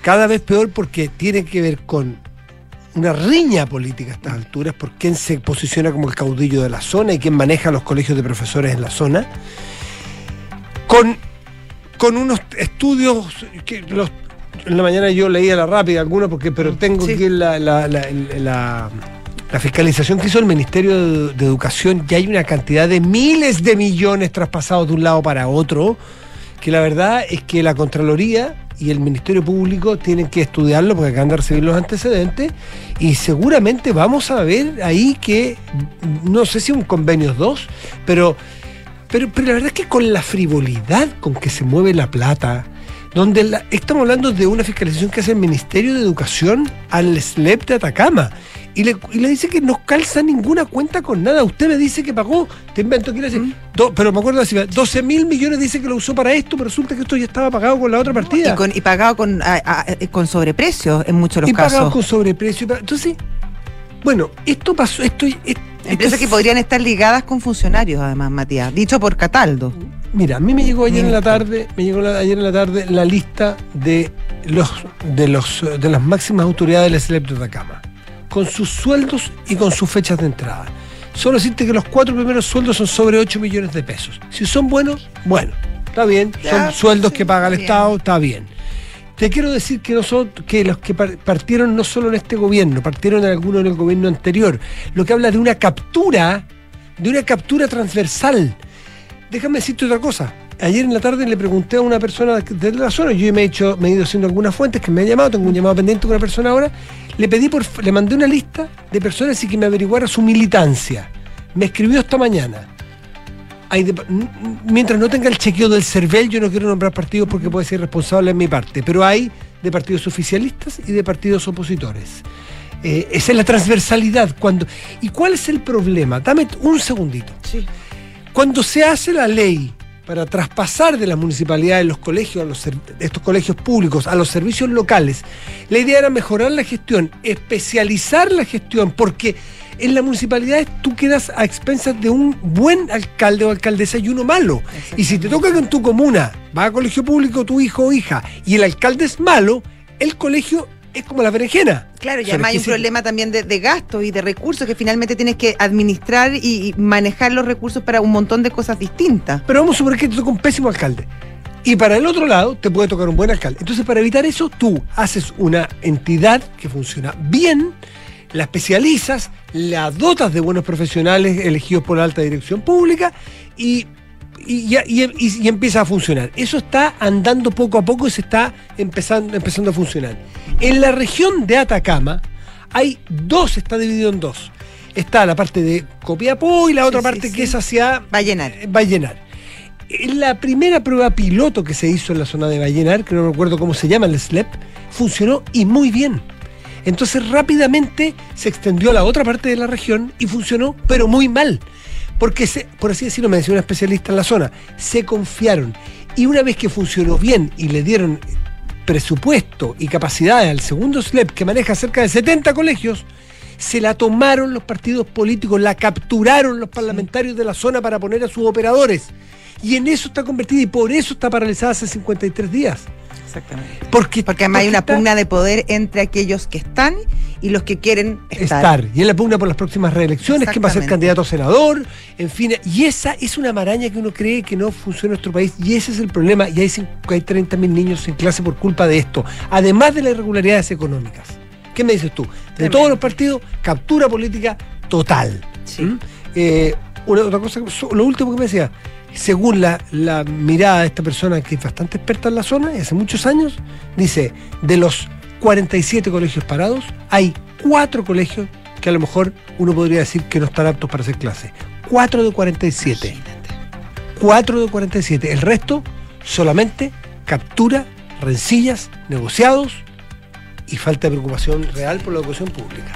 Cada vez peor porque tiene que ver con una riña política a estas alturas por quién se posiciona como el caudillo de la zona y quién maneja los colegios de profesores en la zona. Con, con unos estudios que los, en la mañana yo leía la rápida algunos porque pero tengo Sí. aquí la, la- la- la- la fiscalización que hizo el Ministerio de, Educación y hay una cantidad de miles de millones traspasados de un lado para otro que la verdad es que la Contraloría y el Ministerio Público tienen que estudiarlo porque acaban de recibir los antecedentes y seguramente vamos a ver ahí que, no sé si un convenio 2, pero, pero, pero la verdad es que con la frivolidad con que se mueve la plata, donde la- estamos hablando de una fiscalización que hace el Ministerio de Educación al SLEP de Atacama. Y le, y le dice que no calza ninguna cuenta con nada. Usted me dice que pagó, te invento, quiere decir, do- pero me acuerdo así, 12 mil millones dice que lo usó para esto, pero resulta que esto ya estaba pagado con la otra partida. Y, con- y pagado con, a- a- con sobreprecio en muchos de los Y pagado casos. con sobreprecio. y pa- Entonces, bueno, esto pasó, esto, esto- Empresas esto- que podrían estar ligadas con funcionarios, además, Matías. Dicho por Cataldo. Mira, a mí me llegó ayer en la tarde, me llegó la- ayer en la tarde la lista de los de los eh, de las máximas autoridades del SLEP de Atacama, con sus sueldos y con sus fechas de entrada. Solo decirte que los cuatro primeros sueldos son sobre 8 millones de pesos. Si son buenos, bueno, está bien. Ya, son sueldos sí, que paga el bien. Estado, está bien. Te quiero decir que, nosotros, que los que par- partieron no solo en este gobierno, partieron en alguno en el gobierno anterior, lo que habla de una captura, de una captura transversal. Déjame decirte otra cosa. Ayer en la tarde le pregunté a una persona de la zona, yo me he, hecho, me he ido haciendo algunas fuentes que me ha llamado, tengo un llamado pendiente con una persona ahora, le pedí le mandé una lista de personas y que me averiguara su militancia. Me escribió esta mañana. Hay de- mientras no tenga el chequeo del CERVEL, yo no quiero nombrar partidos porque puede ser irresponsable en mi parte, pero hay de partidos oficialistas y de partidos opositores. Eh, esa es la transversalidad. Cuando, ¿Y cuál es el problema? Dame un segundito. Sí. Cuando se hace la ley para traspasar de las municipalidades los colegios, a los estos colegios públicos, a los servicios locales, la idea era mejorar la gestión, especializar la gestión, porque en las municipalidades tú quedas a expensas de un buen alcalde o alcaldesa y uno malo. Y si te toca que en tu comuna va a colegio público tu hijo o hija y el alcalde es malo, el colegio es como la berenjena. Claro, y además hay un problema también de, de gastos y de recursos que finalmente tienes que administrar y, y manejar los recursos para un montón de cosas distintas. Pero vamos a suponer que te toca un pésimo alcalde. Y para el otro lado te puede tocar un buen alcalde. Entonces, para evitar eso, tú haces una entidad que funciona bien, la especializas, la dotas de buenos profesionales elegidos por la alta dirección pública y, y, ya- y- y- y empieza a funcionar. Eso está andando poco a poco y se está empezando, empezando a funcionar. En la región de Atacama hay dos, está dividido en dos. Está la parte de Copiapó y la otra sí, parte sí. que es hacia Vallenar. eh, Vallenar. En La primera prueba piloto que se hizo en la zona de Vallenar, que no me acuerdo cómo se llama, el SLEP, funcionó y muy bien. Entonces rápidamente se extendió a la otra parte de la región y funcionó, pero muy mal. Porque, se, por así decirlo, me decía una especialista en la zona, se confiaron. Y una vez que funcionó bien y le dieron presupuesto y capacidades al segundo SLEP, que maneja cerca de 70 colegios, se la tomaron los partidos políticos, la capturaron los parlamentarios de la zona para poner a sus operadores. Y en eso está convertida y por eso está paralizada hace 53 días. Exactamente. Porque, Porque además hay una pugna de poder entre aquellos que están y los que quieren estar. estar. Y él la pugna por las próximas reelecciones, quién va a ser candidato a senador, en fin. Y esa es una maraña que uno cree que no funciona en nuestro país. Y ese es el problema. Y hay, hay 30.000 niños sin clase por culpa de esto. Además de las irregularidades económicas. ¿Qué me dices tú? De Tremendo. todos los partidos, captura política total. Sí. ¿Mm? Eh, una, otra cosa, lo último que me decía, según la, la mirada de esta persona que es bastante experta en la zona, y hace muchos años, dice, de los 47 colegios parados, hay cuatro colegios que a lo mejor uno podría decir que no están aptos para hacer clase. Cuatro de 47. Cuatro de 47. El resto solamente captura, rencillas, negociados y falta de preocupación real por la educación pública.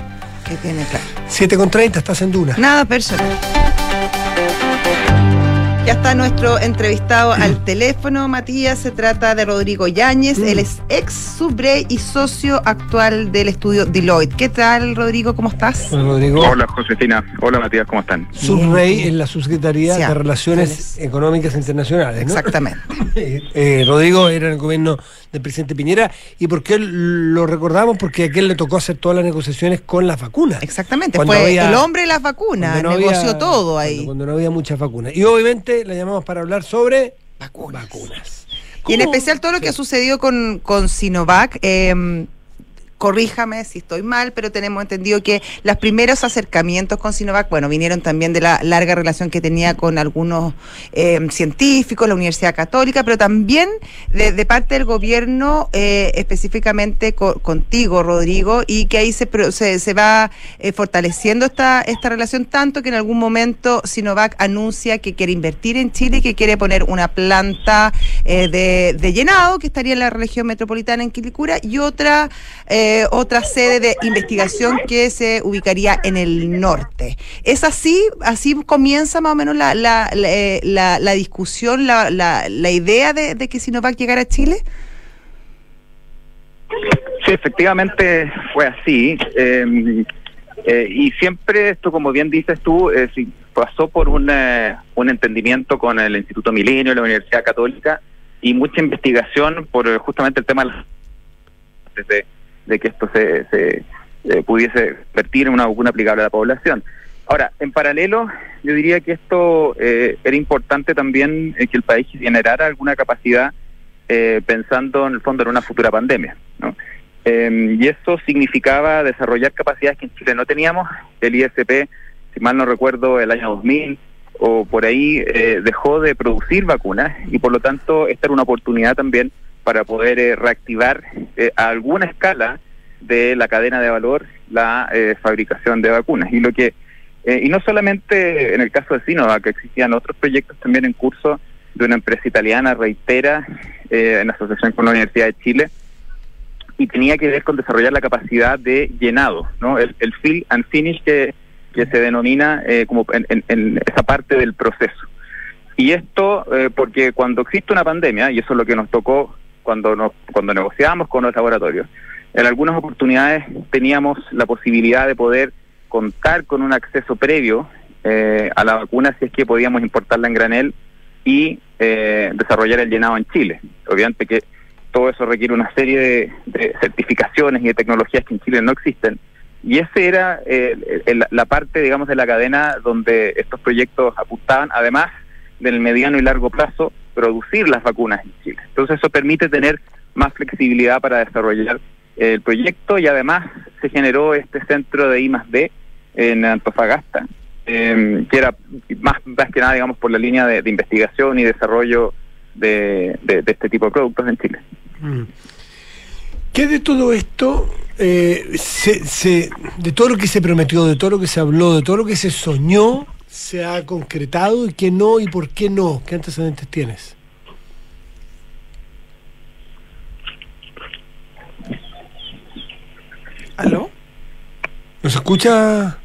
Que tiene claro. 7 con 30, estás en Duna. Nada personal. Ya está nuestro entrevistado al teléfono, Matías. Se trata de Rodrigo Yáñez. Mm. Él es ex subre y socio actual del estudio Deloitte. ¿Qué tal, Rodrigo? ¿Cómo estás? Hola, Rodrigo. Hola Josefina, hola Matías, ¿cómo están? Subrey en la Subsecretaría Sí, de Relaciones. Económicas Internacionales, ¿no? Exactamente. Eh, eh, Rodrigo era en el gobierno del presidente Piñera. ¿Y por qué lo recordamos? Porque a aquel le tocó hacer todas las negociaciones con las vacunas. Exactamente. Cuando Fue había- el hombre de las vacunas. Cuando no Negoció había- todo cuando- ahí. Cuando, no había muchas vacunas. Y obviamente la llamamos para hablar sobre Vacunas. vacunas. Y en especial todo lo que ha sucedido con, con Sinovac. eh, corríjame si estoy mal, pero tenemos entendido que los primeros acercamientos con Sinovac, bueno, vinieron también de la larga relación que tenía con algunos eh, científicos, la Universidad Católica, pero también de, parte del gobierno, eh, específicamente co- contigo, Rodrigo, y que ahí se, se, va eh, fortaleciendo esta, esta relación tanto que en algún momento Sinovac anuncia que quiere invertir en Chile, y que quiere poner una planta eh, de, de llenado que estaría en la región metropolitana en Quilicura y otra otra sede de investigación que se ubicaría en el norte. ¿Es así? ¿Así comienza más o menos la, la, la, eh, discusión, la, la, la idea de, de que Sinovac llegara a Chile? Sí, efectivamente fue así. eh, eh, y siempre esto, como bien dices tú, eh, sí, pasó por un, eh, un entendimiento con el Instituto Milenio, la Universidad Católica y mucha investigación por eh, justamente el tema de, las- de, que esto se, se eh, pudiese vertir en una vacuna aplicable a la población. Ahora, en paralelo, yo diría que esto eh, era importante también eh, que el país generara alguna capacidad eh, pensando en el fondo en una futura pandemia. ¿no? Eh, y eso significaba desarrollar capacidades que en Chile no teníamos. El ISP, si mal no recuerdo, el año 2000 o por ahí dejó de producir vacunas y por lo tanto esta era una oportunidad también para poder reactivar eh, a alguna escala de la cadena de valor la eh, fabricación de vacunas. Y lo que eh, y no solamente en el caso de Sinovac, que existían otros proyectos también en curso de una empresa italiana, Reitera, eh, en asociación con la Universidad de Chile, y tenía que ver con desarrollar la capacidad de llenado, ¿no? El, el fill and finish que, que se denomina como en, en- esa parte del proceso. Y esto porque cuando existe una pandemia, y eso es lo que nos tocó cuando, nos, cuando negociábamos con los laboratorios, en algunas oportunidades teníamos la posibilidad de poder contar con un acceso previo eh, a la vacuna si es que podíamos importarla en granel y eh, desarrollar el llenado en Chile. Obviamente que todo eso requiere una serie de, certificaciones y de tecnologías que en Chile no existen. Y ese era eh, el- la parte, digamos, de la cadena donde estos proyectos apuntaban, además del mediano y largo plazo, producir las vacunas en Chile. Entonces eso permite tener más flexibilidad para desarrollar el proyecto y además se generó este centro de I más D en Antofagasta, eh, que era más, más que nada, digamos, por la línea de, investigación y desarrollo de, de- de este tipo de productos en Chile. Mm. ¿Qué de todo esto, eh, se, se- de todo lo que se prometió, de todo lo que se habló, de todo lo que se soñó, se ha concretado y qué no y por qué no? ¿Qué antecedentes tienes? ¿Aló? ¿Nos escucha?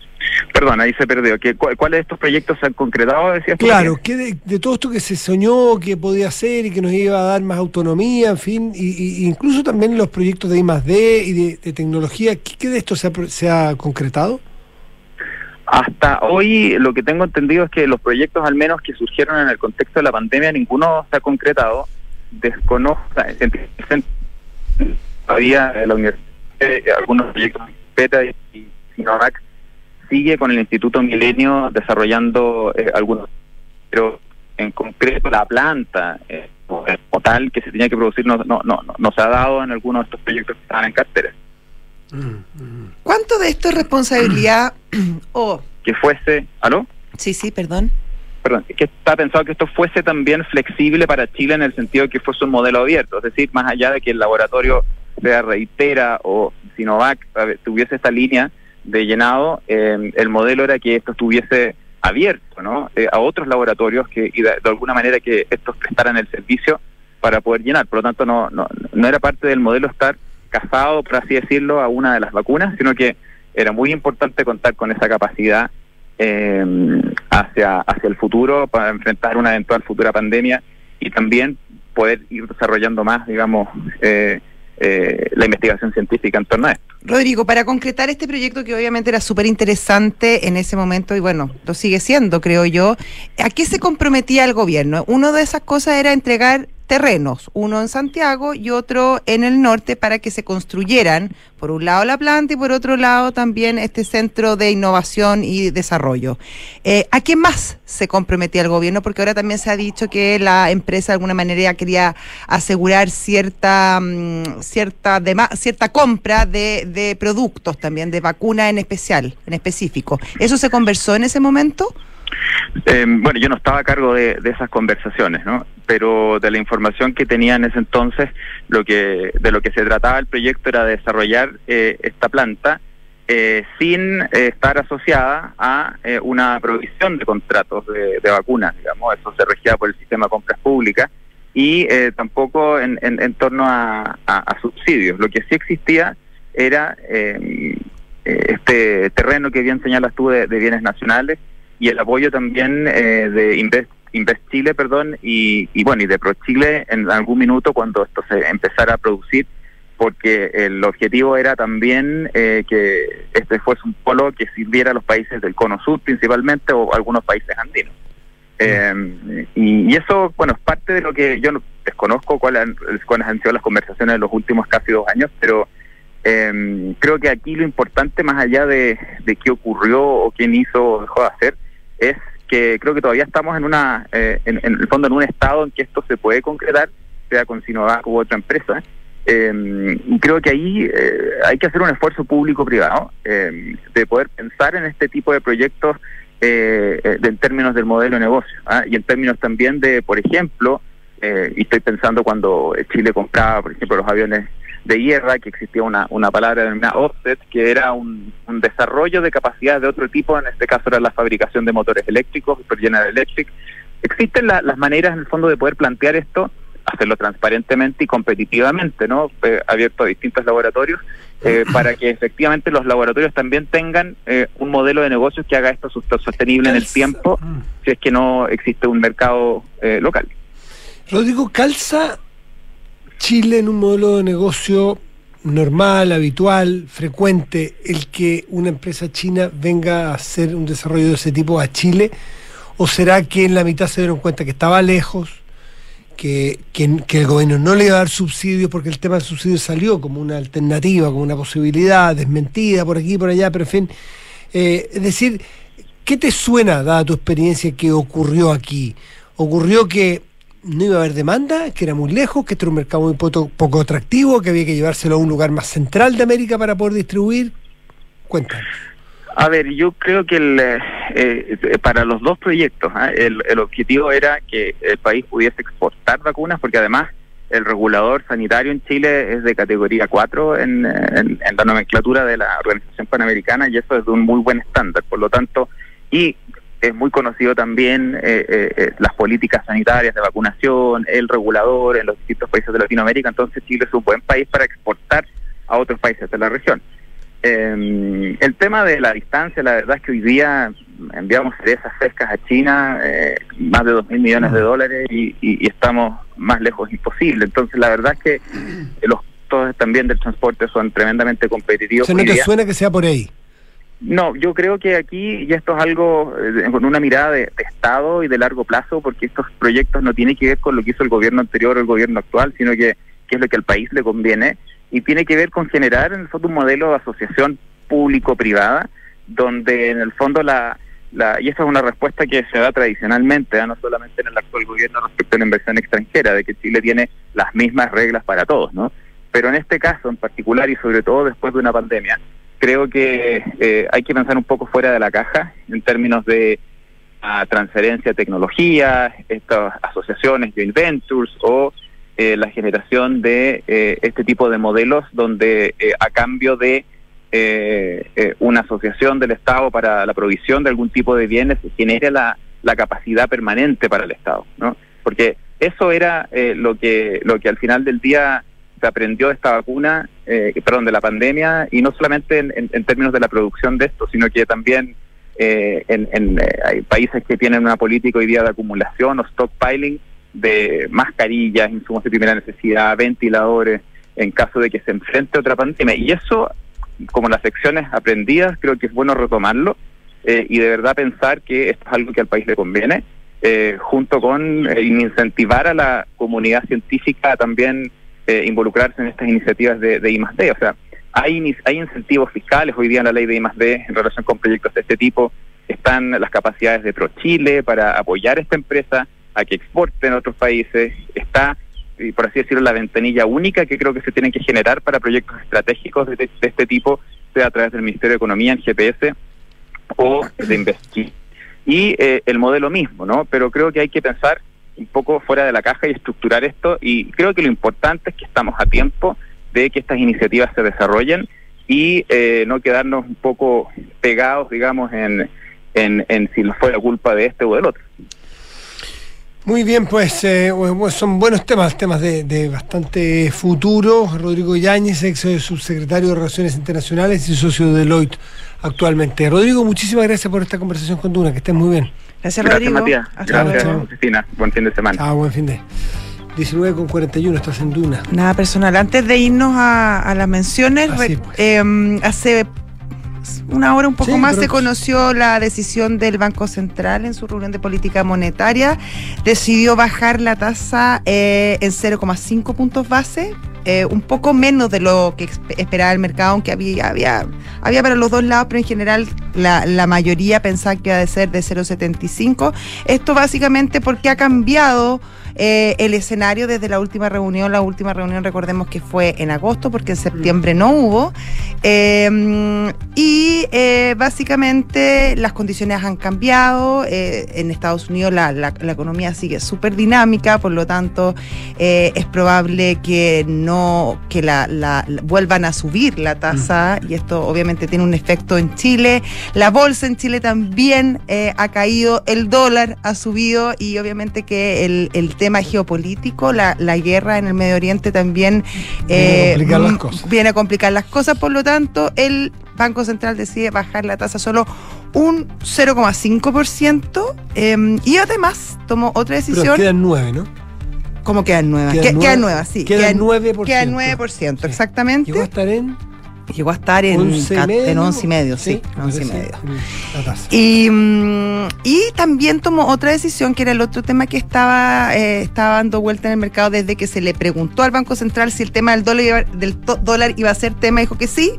Perdón, ahí se perdió. ¿Qué, cu- ¿Cuáles de estos proyectos se han concretado? Decías Claro? ¿qué de, de todo esto que se soñó, que podía hacer y que nos iba a dar más autonomía, en fin, y, y- incluso también los proyectos de I más D y de, de tecnología, ¿qué, qué de esto se ha, se ha concretado? Hasta hoy lo que tengo entendido es que los proyectos al menos que surgieron en el contexto de la pandemia, ninguno se ha concretado. Desconozco, todavía la universidad, algunos proyectos de y Sinovac sigue con el Instituto Milenio desarrollando algunos, pero en concreto la planta eh, o tal que se tenía que producir no, no, no, no se ha dado en algunos de estos proyectos que estaban en cartera. ¿Cuánto de esto es responsabilidad o... Que fuese... ¿Aló? Sí, sí, perdón. Perdón, es que está pensado que esto fuese también flexible para Chile en el sentido de que fuese un modelo abierto, es decir, más allá de que el laboratorio sea Reitera o Sinovac tuviese esta línea de llenado, eh, el modelo era que esto estuviese abierto ¿no? Eh, a otros laboratorios que y de, alguna manera que estos prestaran el servicio para poder llenar. Por lo tanto, no, no, no era parte del modelo estar casado, por así decirlo, a una de las vacunas, sino que era muy importante contar con esa capacidad eh, hacia, hacia el futuro para enfrentar una eventual futura pandemia y también poder ir desarrollando más, digamos, eh, eh, la investigación científica en torno a esto. Rodrigo, para concretar este proyecto que obviamente era súper interesante en ese momento y bueno, lo sigue siendo, creo yo, ¿a qué se comprometía el gobierno? Una de esas cosas era entregar terrenos, uno en Santiago y otro en el norte para que se construyeran, por un lado la planta y por otro lado también este centro de innovación y desarrollo. Eh, ¿A qué más se comprometía el gobierno? Porque ahora también se ha dicho que la empresa de alguna manera quería asegurar cierta, mm, cierta, cierta compra de, de productos también, de vacunas en especial, en específico. ¿Eso se conversó en ese momento? Eh, bueno, yo no estaba a cargo de, esas conversaciones, ¿no? Pero de la información que tenía en ese entonces, lo que de lo que se trataba el proyecto era desarrollar eh, esta planta eh, sin estar asociada a una provisión de contratos de, vacunas, digamos. Eso se regía por el sistema de compras públicas y tampoco en, torno a, subsidios. Lo que sí existía era este terreno que bien señalas tú de bienes nacionales y el apoyo también eh, de Invest, Invest Chile, perdón, y, y bueno, y de Pro Chile en algún minuto cuando esto se empezara a producir, porque el objetivo era también eh, que este fuese un polo que sirviera a los países del Cono Sur principalmente o algunos países andinos. Eh, y, eso, bueno, es parte de lo que yo desconozco cuáles han, cuáles han sido las conversaciones de los últimos casi dos años, pero creo que aquí lo importante, más allá de, de qué ocurrió o quién hizo o dejó de hacer, es que creo que todavía estamos en una, eh, en, el fondo en un estado en que esto se puede concretar, sea con Sinovac u otra empresa. Eh, creo que ahí eh, hay que hacer un esfuerzo público-privado de poder pensar en este tipo de proyectos en términos del modelo de negocio ¿ah? y en términos también de, por ejemplo, y estoy pensando cuando Chile compraba, por ejemplo, los aviones de guerra, que existía una, una palabra denominada offset, que era un, desarrollo de capacidades de otro tipo, en este caso era la fabricación de motores eléctricos, Super General Electric. Existen las maneras en el fondo de poder plantear esto, hacerlo transparentemente y competitivamente, ¿no? Eh, abierto a distintos laboratorios, eh, para que efectivamente los laboratorios también tengan eh, un modelo de negocios que haga esto sostenible en el tiempo, si es que no existe un mercado local. Rodrigo, calza Chile en un modelo de negocio normal, habitual, frecuente, el que una empresa china venga a hacer un desarrollo de ese tipo a Chile? ¿O será que en la mitad se dieron cuenta que estaba lejos, que, el gobierno no le iba a dar subsidios porque el tema del subsidio salió como una alternativa, como una posibilidad, desmentida por aquí y por allá, pero en fin. Eh, es decir, ¿qué te suena, dada tu experiencia, que ocurrió aquí? ¿Ocurrió que no iba a haber demanda, que era muy lejos, que este era un mercado muy poco, atractivo, que había que llevárselo a un lugar más central de América para poder distribuir. Cuéntanos. A ver, yo creo que el, eh, eh, para los dos proyectos ¿ah? el, objetivo era que el país pudiese exportar vacunas, porque además el regulador sanitario en Chile es de categoría 4 en, en, en la nomenclatura de la Organización Panamericana y eso es de un muy buen estándar. Por lo tanto, y es muy conocido también eh, eh, eh, las políticas sanitarias de vacunación, el regulador en los distintos países de Latinoamérica, entonces Chile es un buen país para exportar a otros países de la región. Em, el tema de la distancia, la verdad es que hoy día enviamos cerezas frescas a China, más de dos mil millones de dólares y, estamos más lejos imposible. Entonces la verdad es que los costos también del transporte son tremendamente competitivos. ¿Se no te suena que sea por ahí? No, yo creo que aquí, y esto es algo eh, con una mirada de, Estado y de largo plazo, porque estos proyectos no tienen que ver con lo que hizo el gobierno anterior o el gobierno actual, sino que, es lo que al país le conviene. y tiene que ver con generar en el fondo un modelo de asociación público-privada donde en el fondo la, la y esta es una respuesta que se da tradicionalmente, ¿eh? no solamente en el actual gobierno respecto a la inversión extranjera, de que Chile tiene las mismas reglas para todos, ¿no? Pero en este caso en particular y sobre todo después de una pandemia, creo que eh, hay que pensar un poco fuera de la caja en términos de a transferencia de tecnología, estas asociaciones, joint ventures o eh, la generación de eh, este tipo de modelos donde eh, a cambio de una asociación del Estado para la provisión de algún tipo de bienes se genere la, la capacidad permanente para el Estado, ¿no? Porque eso era lo que lo que al final del día se aprendió de esta vacuna, perdón, de la pandemia y no solamente en, en términos de la producción de esto, sino que también eh, en, eh, hay países que tienen una política hoy día de acumulación o stockpiling de mascarillas, insumos de primera necesidad, ventiladores, en caso de que se enfrente otra pandemia. Y eso, como las lecciones aprendidas, creo que es bueno retomarlo eh, y de verdad pensar que esto es algo que al país le conviene, junto con incentivar a la comunidad científica también involucrarse en estas iniciativas de, de. O sea, hay, hay incentivos fiscales hoy día en la ley de I+.D. en relación con proyectos de este tipo. Están las capacidades de ProChile para apoyar a esta empresa a que exporten a otros países. Está, por así decirlo, la ventanilla única que creo que se tiene que generar para proyectos estratégicos de, este tipo, sea a través del Ministerio de Economía en GPS o de Investir. Y eh, el modelo mismo, ¿no? Pero creo que hay que pensar un poco fuera de la caja y estructurar esto. Y creo que lo importante es que estamos a tiempo de que estas iniciativas se desarrollen y eh, no quedarnos un poco pegados, digamos, en, en, si fue la culpa de este o del otro. Muy bien, pues eh, son buenos temas, temas de, de, bastante futuro. Rodrigo Yáñez, ex subsecretario de Relaciones Internacionales y socio de Deloitte actualmente. Rodrigo, muchísimas gracias por esta conversación con Duna, que estés muy bien. Gracias, Rodrigo. Gracias, Matías. gracias, Cristina. Buen fin de semana. Ah, buen fin de 19 con 41, estás en Duna. Nada personal. Antes de irnos a, las menciones, pues. em, hace una hora un poco más se conoció la decisión del Banco Central en su reunión de política monetaria. Decidió bajar la tasa eh, en 0,5 puntos base, eh, un poco menos de lo que esperaba el mercado, aunque había, había, había para los dos lados, pero en general la, la mayoría pensaba que iba a ser de 0,75. Esto básicamente porque ha cambiado eh, el escenario desde la última reunión. La última reunión, recordemos que fue en agosto, porque en septiembre no hubo. Eh, y básicamente las condiciones han cambiado. en Estados Unidos la, la, economía sigue súper dinámica, por lo tanto es probable que no que la, vuelvan a subir la tasa y esto obviamente tiene un efecto en Chile. La bolsa en Chile también ha caído, el dólar ha subido y obviamente que el, el tema geopolítico, la, la guerra en el Medio Oriente también viene, a eh, complicar las mm, cosas. viene a complicar las cosas, por lo tanto el Banco Central decide bajar la tasa solo un 0,5% eh, y además tomó otra decisión. Pero quedan nueve, ¿no? ¿Cómo quedan nuevas? Quedan, quedan nuevas, sí. Quedan, 9%. Quedan 9%, exactamente. Llegó a estar en Llegó a estar en 11 y medio, en 11 y medio, sí, y medio. Y, mm, y, también tomó otra decisión que era el otro tema que estaba, eh, estaba dando vuelta en el mercado desde que se le preguntó al Banco Central si el tema del dólar, del dólar iba a ser tema, dijo que sí.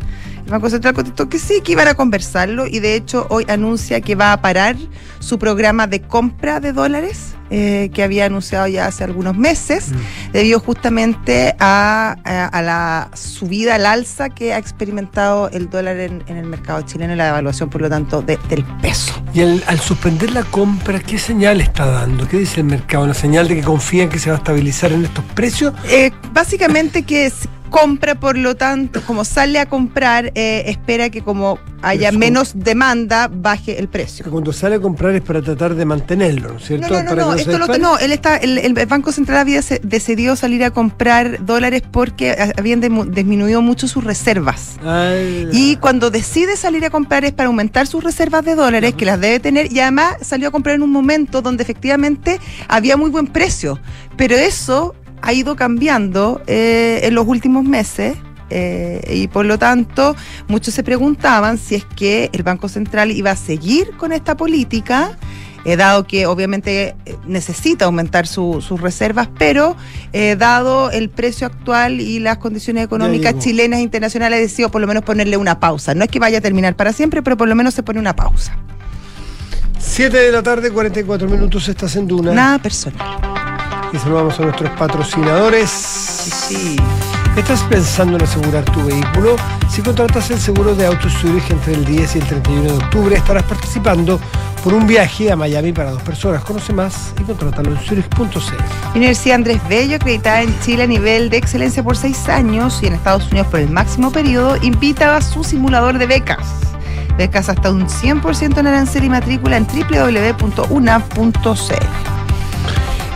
El Banco Central contestó que sí, que iban a conversarlo y de hecho hoy anuncia que va a parar su programa de compra de dólares eh, que había anunciado ya hace algunos meses, mm. debido justamente a, la subida al alza que ha experimentado el dólar en, el mercado chileno y la devaluación, por lo tanto, del peso. Y al suspender la compra, ¿qué señal está dando? ¿Qué dice el mercado? ¿Una señal de que confía en que se va a estabilizar en estos precios? Eh, básicamente que compra, por lo tanto, como sale a comprar, eh, espera que como haya menos demanda, baje el precio. Que cuando sale a comprar es para tratar de mantenerlo, ¿no es cierto? No, no, no, esto lo, no él está, el, Banco Central había decidido salir a comprar dólares porque habían disminuido mucho sus reservas. y cuando decide salir a comprar es para aumentar sus reservas de dólares, que las debe tener, y además salió a comprar en un momento donde efectivamente había muy buen precio. Pero eso ha ido cambiando eh, en los últimos meses. Eh, y por lo tanto, muchos se preguntaban si es que el Banco Central iba a seguir con esta política eh, dado que obviamente eh, necesita aumentar su- sus reservas, pero eh, dado el precio actual y las condiciones económicas chilenas e internacionales, decidió por lo menos ponerle una pausa. No es que vaya a terminar para siempre, pero por lo menos se pone una pausa. 7 de la tarde, 44 minutos, estás en Duna. Nada personal. Y saludamos a nuestros patrocinadores. Sí. ¿Estás pensando en asegurar tu vehículo? Si contratas el seguro de Auto Zurich entre el 10 y el 31 de octubre, estarás participando por un viaje a Miami para dos personas. Conoce más y contrátalo en zurich.cl. Universidad Andrés Bello, acreditada en Chile a nivel de excelencia por seis años y en Estados Unidos por el máximo periodo, invita a su simulador de becas. Becas hasta un 100% en arancel y matrícula en www.una.cl.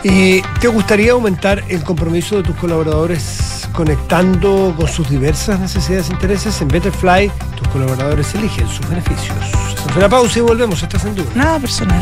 ¿Y te gustaría aumentar el compromiso de tus colaboradores conectando con sus diversas necesidades e intereses? En Betterfly, tus colaboradores eligen sus beneficios. Hacemos una pausa y volvemos. Estás en Duna. Nada personal.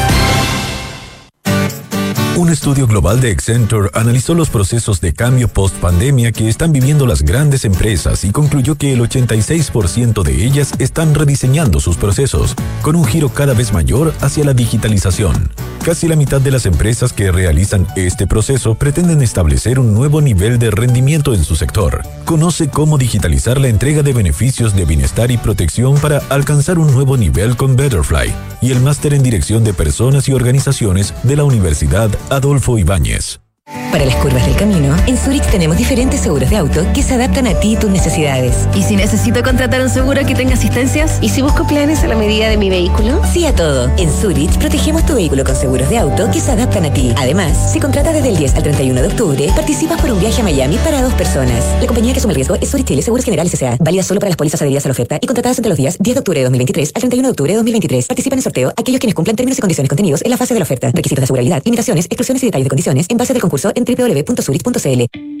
Un estudio global de Accenture analizó los procesos de cambio post-pandemia que están viviendo las grandes empresas y concluyó que el 86% de ellas están rediseñando sus procesos, con un giro cada vez mayor hacia la digitalización. Casi la mitad de las empresas que realizan este proceso pretenden establecer un nuevo nivel de rendimiento en su sector. Conoce cómo digitalizar la entrega de beneficios de bienestar y protección para alcanzar un nuevo nivel con Betterfly y el máster en dirección de personas y organizaciones de la Universidad Adolfo Ibáñez. Para las curvas del camino, en Zurich tenemos diferentes seguros de auto que se adaptan a ti y tus necesidades. ¿Y si necesito contratar un seguro que tenga asistencias? ¿Y si busco planes a la medida de mi vehículo? Sí a todo. En Zurich protegemos tu vehículo con seguros de auto que se adaptan a ti. Además, si contratas desde el 10 al 31 de octubre, participas por un viaje a Miami para dos personas. La compañía que asume el riesgo es Zurich Chile Seguros Generales S.A. Válida solo para las pólizas adheridas a la oferta y contratadas entre los días 10 de octubre de 2023 al 31 de octubre de 2023. Participan en el sorteo aquellos quienes cumplan términos y condiciones contenidos en la fase de la oferta. Requisitos de asegurabilidad, limitaciones, exclusiones y detalles de condiciones en base del concurso en www.zurich.cl.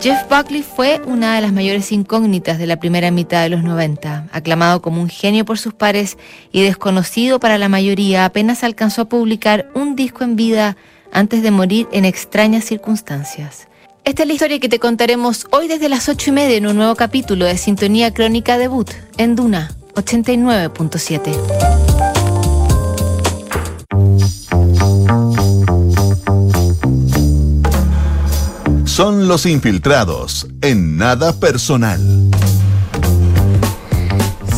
Jeff Buckley fue una de las mayores incógnitas de la primera mitad de los 90. Aclamado como un genio por sus pares y desconocido para la mayoría, apenas alcanzó a publicar un disco en vida antes de morir en extrañas circunstancias. Esta es la historia que te contaremos hoy desde las 8 y media en un nuevo capítulo de Sintonía Crónica Debut en Duna 89.7. Son los infiltrados en nada personal.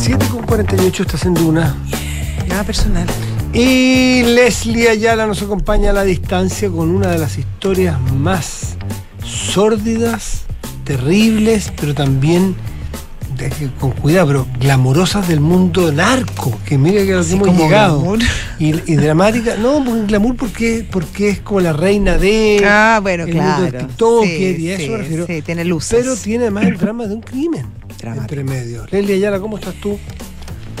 7 con 48 estás en Duna. Nada personal. Y Leslie Ayala nos acompaña a la distancia con una de las historias más sórdidas, terribles, pero también de que- con cuidado, pero glamorosas del mundo narco, que mira que lo que hemos llegado. Y, y dramática, no, porque glamour porque, porque es como la reina de Ah, bueno, el mundo claro. del TikToker Sí, y a eso sí, me refiero. sí, tiene luces. Pero tiene además el drama de un crimen Dramático. entre medio. Leslie Ayala, ¿cómo estás tú?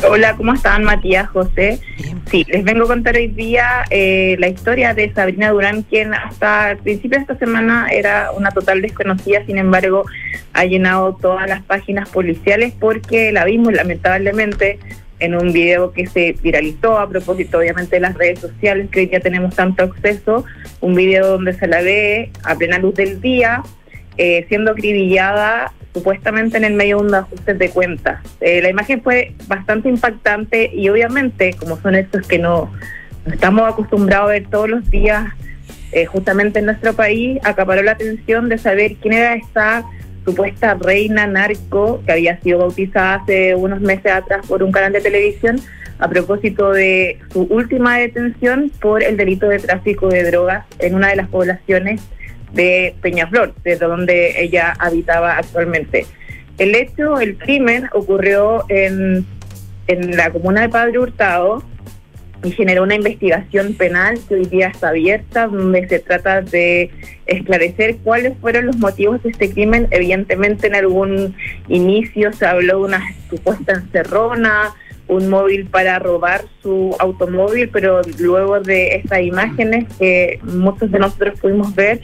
Hola, ¿cómo están Matías, José? Sí, les vengo a contar hoy día eh, la historia de Sabrina Durán, quien hasta el principio de esta semana era una total desconocida, sin embargo ha llenado todas las páginas policiales porque la vimos lamentablemente en un video que se viralizó a propósito obviamente de las redes sociales que hoy día tenemos tanto acceso, un video donde se la ve a plena luz del día eh, siendo acribillada supuestamente en el medio de un ajuste de cuentas. Eh, la imagen fue bastante impactante y obviamente, como son estos que no, no estamos acostumbrados a ver todos los días, eh, justamente en nuestro país, acaparó la atención de saber quién era esta supuesta reina narco que había sido bautizada hace unos meses atrás por un canal de televisión a propósito de su última detención por el delito de tráfico de drogas en una de las poblaciones de Peñaflor, desde donde ella habitaba actualmente. El hecho, el crimen, ocurrió en, en la comuna de Padre Hurtado y generó una investigación penal que hoy día está abierta, donde se trata de esclarecer cuáles fueron los motivos de este crimen. Evidentemente en algún inicio se habló de una supuesta encerrona, un móvil para robar su automóvil, pero luego de estas imágenes que muchos de nosotros pudimos ver,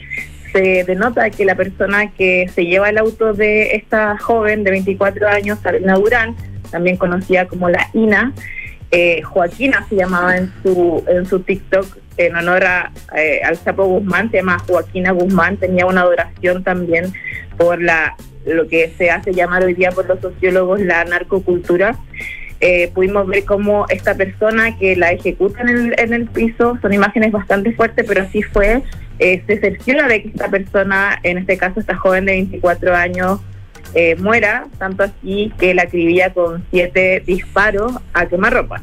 se denota que la persona que se lleva el auto de esta joven de 24 años, Sabrina Durán, también conocida como la INA, eh, Joaquina se llamaba en su en su TikTok en honor a, eh, al Sapo Guzmán, se llama Joaquina Guzmán, tenía una adoración también por la lo que se hace llamar hoy día por los sociólogos la narcocultura. Eh, pudimos ver cómo esta persona que la ejecuta en el, en el piso, son imágenes bastante fuertes, pero así fue, eh, se cerciora de que esta persona, en este caso esta joven de 24 años, eh, muera, tanto así que la acribilla con siete disparos a quemarropa.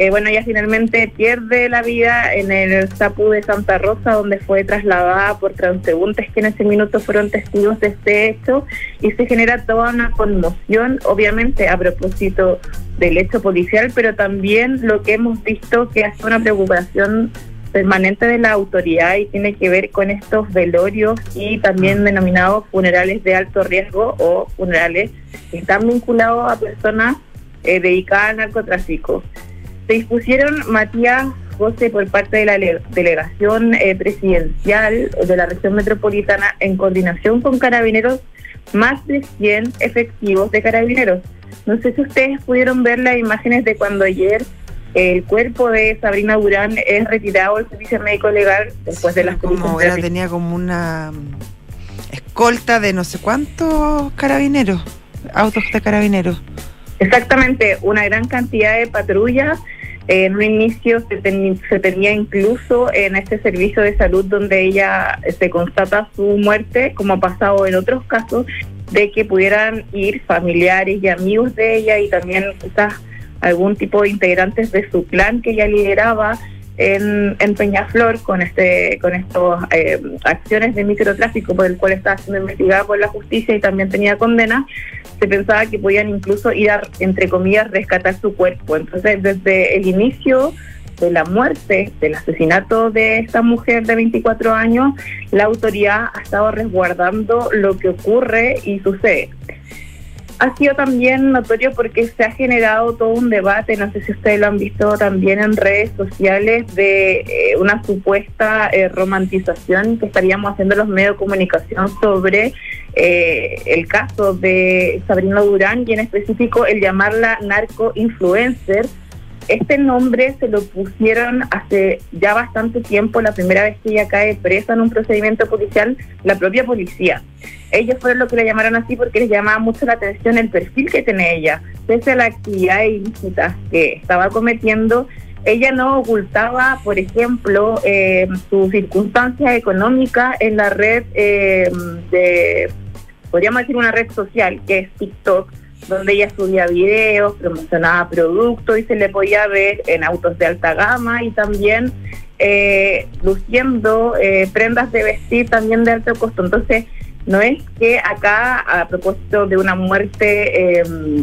Eh, bueno, ella finalmente pierde la vida en el Sapu de Santa Rosa, donde fue trasladada por transeúntes que en ese minuto fueron testigos de este hecho y se genera toda una conmoción, obviamente a propósito del hecho policial, pero también lo que hemos visto que hace una preocupación permanente de la autoridad y tiene que ver con estos velorios y también denominados funerales de alto riesgo o funerales que están vinculados a personas eh, dedicadas al narcotráfico. Se dispusieron, Matías José, por parte de la delegación eh, presidencial de la región metropolitana, en coordinación con carabineros, más de 100 efectivos de carabineros. No sé si ustedes pudieron ver las imágenes de cuando ayer el cuerpo de Sabrina Durán es retirado del servicio médico legal después de las como era, tenía como una mm, escolta de no sé cuántos carabineros, autos de carabineros. Exactamente, una gran cantidad de patrullas en un inicio se, se, tenía incluso en este servicio de salud donde ella se constata su muerte, como ha pasado en otros casos, de que pudieran ir familiares y amigos de ella y también quizás algún tipo de integrantes de su clan que ella lideraba en, en Peñaflor con este con estas eh, acciones de microtráfico por el cual estaba siendo investigada por la justicia y también tenía condena, se pensaba que podían incluso ir a, entre comillas, rescatar su cuerpo. Entonces, desde el inicio de la muerte, del asesinato de esta mujer de 24 años, la autoridad ha estado resguardando lo que ocurre y sucede ha sido también notorio porque se ha generado todo un debate, no sé si ustedes lo han visto también en redes sociales, de eh, una supuesta eh, romantización que estaríamos haciendo los medios de comunicación sobre eh, el caso de Sabrina Durán y en específico el llamarla narco-influencer. Este nombre se lo pusieron hace ya bastante tiempo, la primera vez que ella cae presa en un procedimiento policial, la propia policía ellos fueron los que le llamaron así porque les llamaba mucho la atención el perfil que tiene ella. Pese a la actividad ilícita que estaba cometiendo, ella no ocultaba, por ejemplo, eh, sus circunstancias económicas en la red eh, de, podríamos decir, una red social que es TikTok, donde ella subía videos, promocionaba productos y se le podía ver en autos de alta gama y también eh, luciendo prendas de vestir también de alto costo. Entonces, no es que acá, a propósito de una muerte em,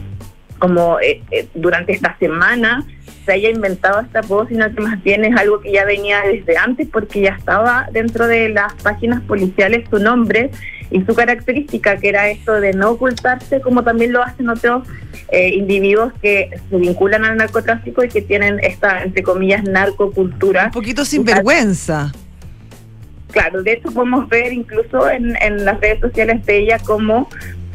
como eh, eh, durante esta semana, se haya inventado esta voz, sino que más bien es algo que ya venía desde antes, porque ya estaba dentro de las páginas policiales su nombre y su característica, que era esto de no ocultarse, como también lo hacen otros eh, individuos que se vinculan al narcotráfico y que tienen esta, entre comillas, narcocultura. Un poquito sinvergüenza. Claro, de hecho podemos ver incluso en, en las redes sociales de ella como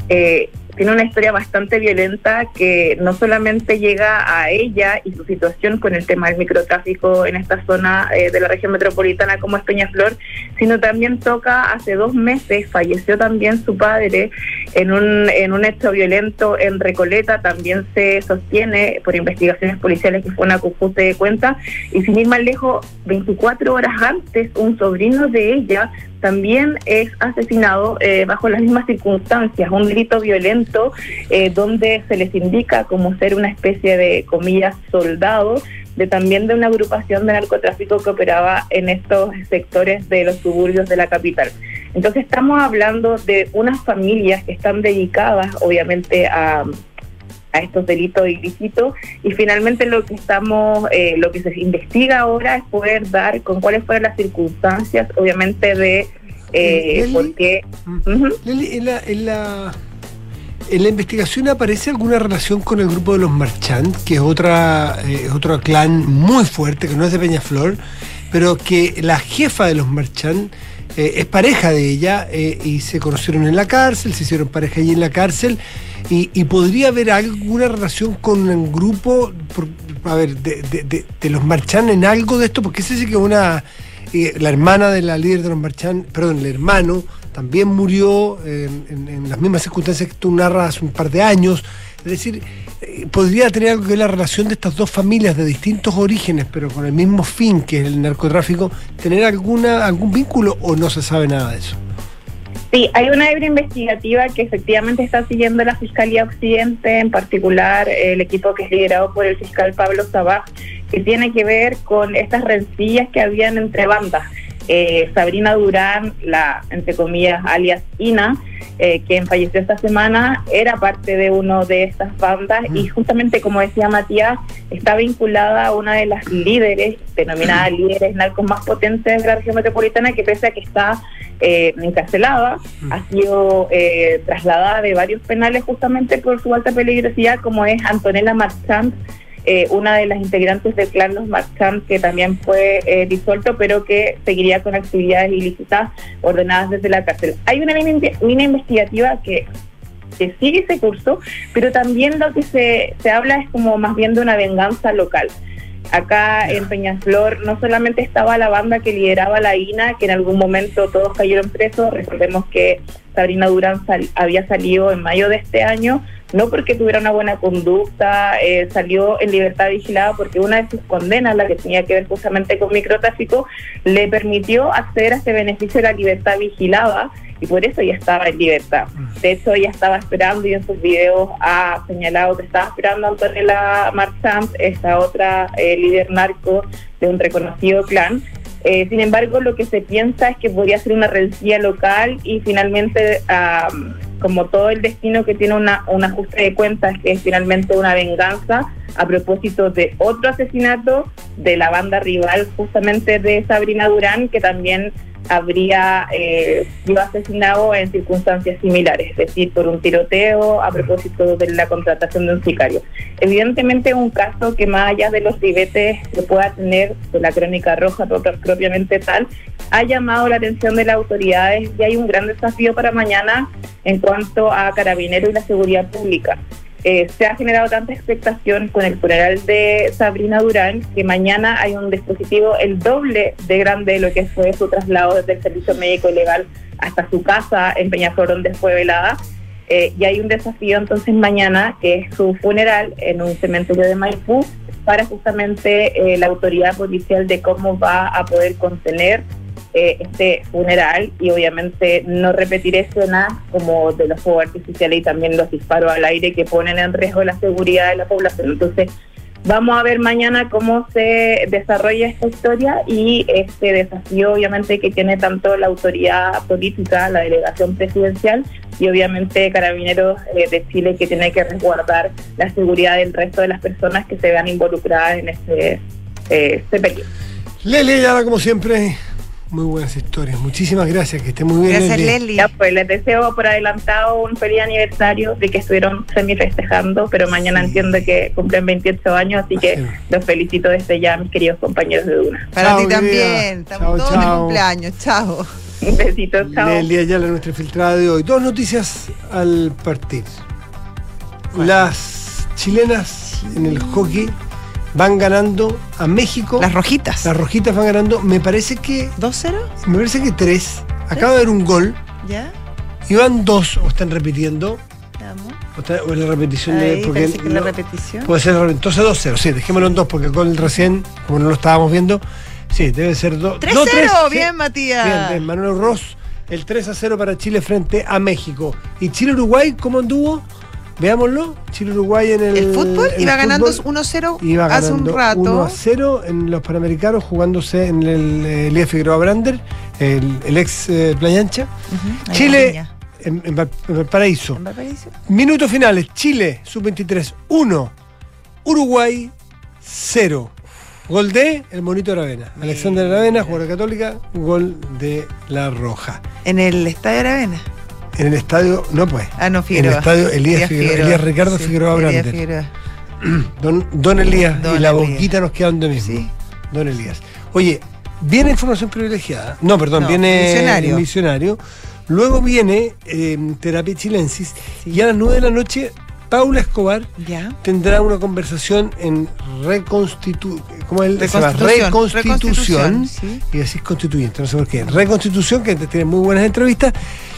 eh, tiene una historia bastante violenta que no solamente llega a ella y su situación con el tema del microtráfico en esta zona eh, de la región metropolitana como es Peñaflor, sino también toca hace dos meses, falleció también su padre en un, en un hecho violento en Recoleta, también se sostiene por investigaciones policiales que fue una confusa de cuenta, y sin ir más lejos, 24 horas antes, un sobrino de ella también es asesinado eh, bajo las mismas circunstancias, un delito violento eh, donde se les indica como ser una especie de, comillas, soldado de también de una agrupación de narcotráfico que operaba en estos sectores de los suburbios de la capital. Entonces estamos hablando de unas familias que están dedicadas obviamente a, a estos delitos ilícitos. Y finalmente lo que estamos, eh, lo que se investiga ahora es poder dar con cuáles fueron las circunstancias obviamente de eh, por qué... Leli, en la, en la ¿En la investigación aparece alguna relación con el grupo de los Marchand, que es otra, eh, otro clan muy fuerte, que no es de Peñaflor, pero que la jefa de los Marchand eh, es pareja de ella eh, y se conocieron en la cárcel, se hicieron pareja allí en la cárcel y, podría haber alguna relación con el grupo, a ver, de, de- los Marchand en algo de esto, porque ese que una, eh, la hermana de la líder de los Marchand, perdón, el hermano, también murió en, en- en las mismas circunstancias que tú narras hace un par de años. Es decir, eh, podría tener algo que ver la relación de estas dos familias de distintos orígenes, pero con el mismo fin que es el narcotráfico, tener alguna algún vínculo o no se sabe nada de eso. Sí, hay una hebra investigativa que efectivamente está siguiendo la Fiscalía Occidente, en particular el equipo que es liderado por el fiscal Pablo Sabaj, que tiene que ver con estas rencillas que habían entre bandas. Eh, Sabrina Durán, la, entre comillas, alias Ina, eh, quien falleció esta semana, era parte de uno de estas bandas y justamente, como decía Matías, está vinculada a una de las líderes, denominada líderes narcos más potentes de la región metropolitana, que pese a que está eh, encarcelada, ha sido trasladada de varios penales justamente por su alta peligrosidad, como es Antonella Marchand, eh, una de las integrantes del clan Los Marchand, que también fue eh, disuelto, pero que seguiría con actividades ilícitas ordenadas desde la cárcel. Hay una línea, investigativa que que sigue ese curso, pero también lo que se, se habla es como más bien de una venganza local. Acá en Peñaflor no solamente estaba la banda que lideraba la INA, que en algún momento todos cayeron presos, recordemos que Sabrina Durán sal- había salido en mayo de este año, no porque tuviera una buena conducta, eh, salió en libertad vigilada porque una de sus condenas, la que tenía que ver justamente con microtráfico, le permitió acceder a este beneficio de la libertad vigilada y por eso ella estaba en libertad. De hecho, ella estaba esperando y en sus videos ha señalado que estaba esperando a Antonella Marchand, esta otra eh, líder narco de un reconocido clan. Eh, sin embargo, lo que se piensa es que podría ser una rencilla local y finalmente, como todo el destino que tiene una, un ajuste de cuentas, que es finalmente una venganza a propósito de otro asesinato de la banda rival justamente de Sabrina Durán, que también habría eh, sido asesinado en circunstancias similares, es decir, por un tiroteo a propósito de la contratación de un sicario. Evidentemente un caso que más allá de los ribetes que pueda tener de la crónica roja pro- propiamente tal, ha llamado la atención de las autoridades y hay un gran desafío para mañana en cuanto a carabineros y la seguridad pública. Eh, se ha generado tanta expectación con el funeral de Sabrina Durán que mañana hay un dispositivo el doble de grande de lo que fue su traslado desde el servicio médico legal hasta su casa en Peñaflor donde fue velada. Eh, y hay un desafío entonces mañana que es su funeral en un cementerio de Maipú para justamente eh, la autoridad policial de cómo va a poder contener eh, este funeral y obviamente no repetir escenas como de los fuegos artificiales y también los disparos al aire que ponen en riesgo la seguridad de la población. Entonces, vamos a ver mañana cómo se desarrolla esta historia y este desafío obviamente que tiene tanto la autoridad política, la delegación presidencial y obviamente Carabineros eh, de Chile que tiene que resguardar la seguridad del resto de las personas que se vean involucradas en este, eh, este periodo. Leli Ayala, como siempre, muy buenas historias. Muchísimas gracias, que esté muy bien. Ya, pues les deseo por adelantado un feliz aniversario de que estuvieron semi festejando, pero mañana entiendo que cumplen 28 años, así que los felicito desde ya, mis queridos compañeros de Duna. Para Chao, ti también. Estamos Chao, todos de chao. cumpleaños. Chao. Un besito, chao. Leli Ayala, nuestra filtrada de hoy. Dos noticias al partir. Las chilenas en el hockey van ganando a México. Las rojitas. Las rojitas van ganando, me parece que. ¿2-0? Me parece que tres. Acaba de haber un gol. ¿Ya? Y van dos, o están repitiendo. Vamos. O, está- o es la repetición de. Ahí, parece que es la no- repetición. Puede ser, entonces 2-0, sí, dejémoslo en dos, porque el gol recién, como no lo estábamos viendo, Sí, debe ser 2 3-0, bien, Matías. Bien, bien, Manuel Ross, el 3 a 0 para Chile frente a México. ¿Y Chile-Uruguay cómo anduvo? Veámoslo. Chile-Uruguay en el. El fútbol iba ganando fútbol. 1-0 Iba hace un rato. 1 a 0 en los Panamericanos, jugándose en el eh, Elías Figueroa Brander, el, el ex eh, Playa Ancha. ahí Chile en, en Valparaíso. ¿En Valparaíso? Minutos finales. Chile, sub-23, 1. Uruguay, 0. Gol de el Monito Aravena. Alexander Aravena, jugador católica, gol de La Roja. En el Estadio Aravena. En el estadio, no pues. Ah, no, En Figueroa. el estadio Elías, Figueroa, Elías Ricardo Sí, Figueroa. Figueroa. Don, don Elías, Don y la Elías. boquita nos queda donde mismo. Don Elías. Oye, viene información privilegiada. No, perdón, No, viene Misionario. misionario. Luego viene eh, terapia chilensis. Y a las 9 de la noche, Paula Escobar Ya. tendrá una conversación en reconstitu ¿cómo es? Se llama? Reconstitución. reconstitución. Sí. Y decís constituyente, no sé por qué. Reconstitución, que tiene muy buenas entrevistas.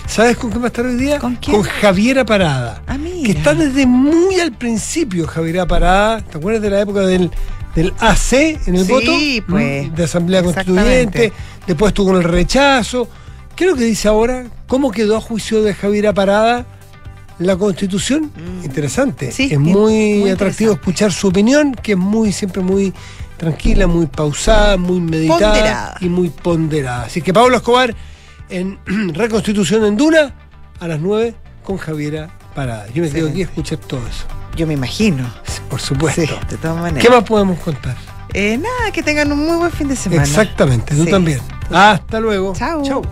¿Sabes con quién va a estar hoy día? ¿Con quién? Javiera Parada. Ah. Que está desde muy al principio, Javiera Parada. ¿Te acuerdas de la época del, del AC en el Sí, voto? pues. ¿Mm? De Asamblea. Constituyente. Después con el rechazo. ¿Qué es lo que dice ahora? ¿Cómo quedó a juicio de Javiera Parada la Constitución? Interesante. Mm. Sí, es muy, muy atractivo interesante. escuchar su opinión, que es muy siempre muy tranquila, muy pausada, muy meditada Ponderada. y muy ponderada. Así que Pablo Escobar en Reconstitución en Duna a las 9 con Javiera Parada. Yo me quedo aquí a escuchar todo eso. Yo me imagino. Por supuesto. Sí, de todas maneras. ¿Qué más podemos contar? Eh, nada, que tengan un muy buen fin de semana. Exactamente, tú Sí. también. Hasta luego. Chao. Chao.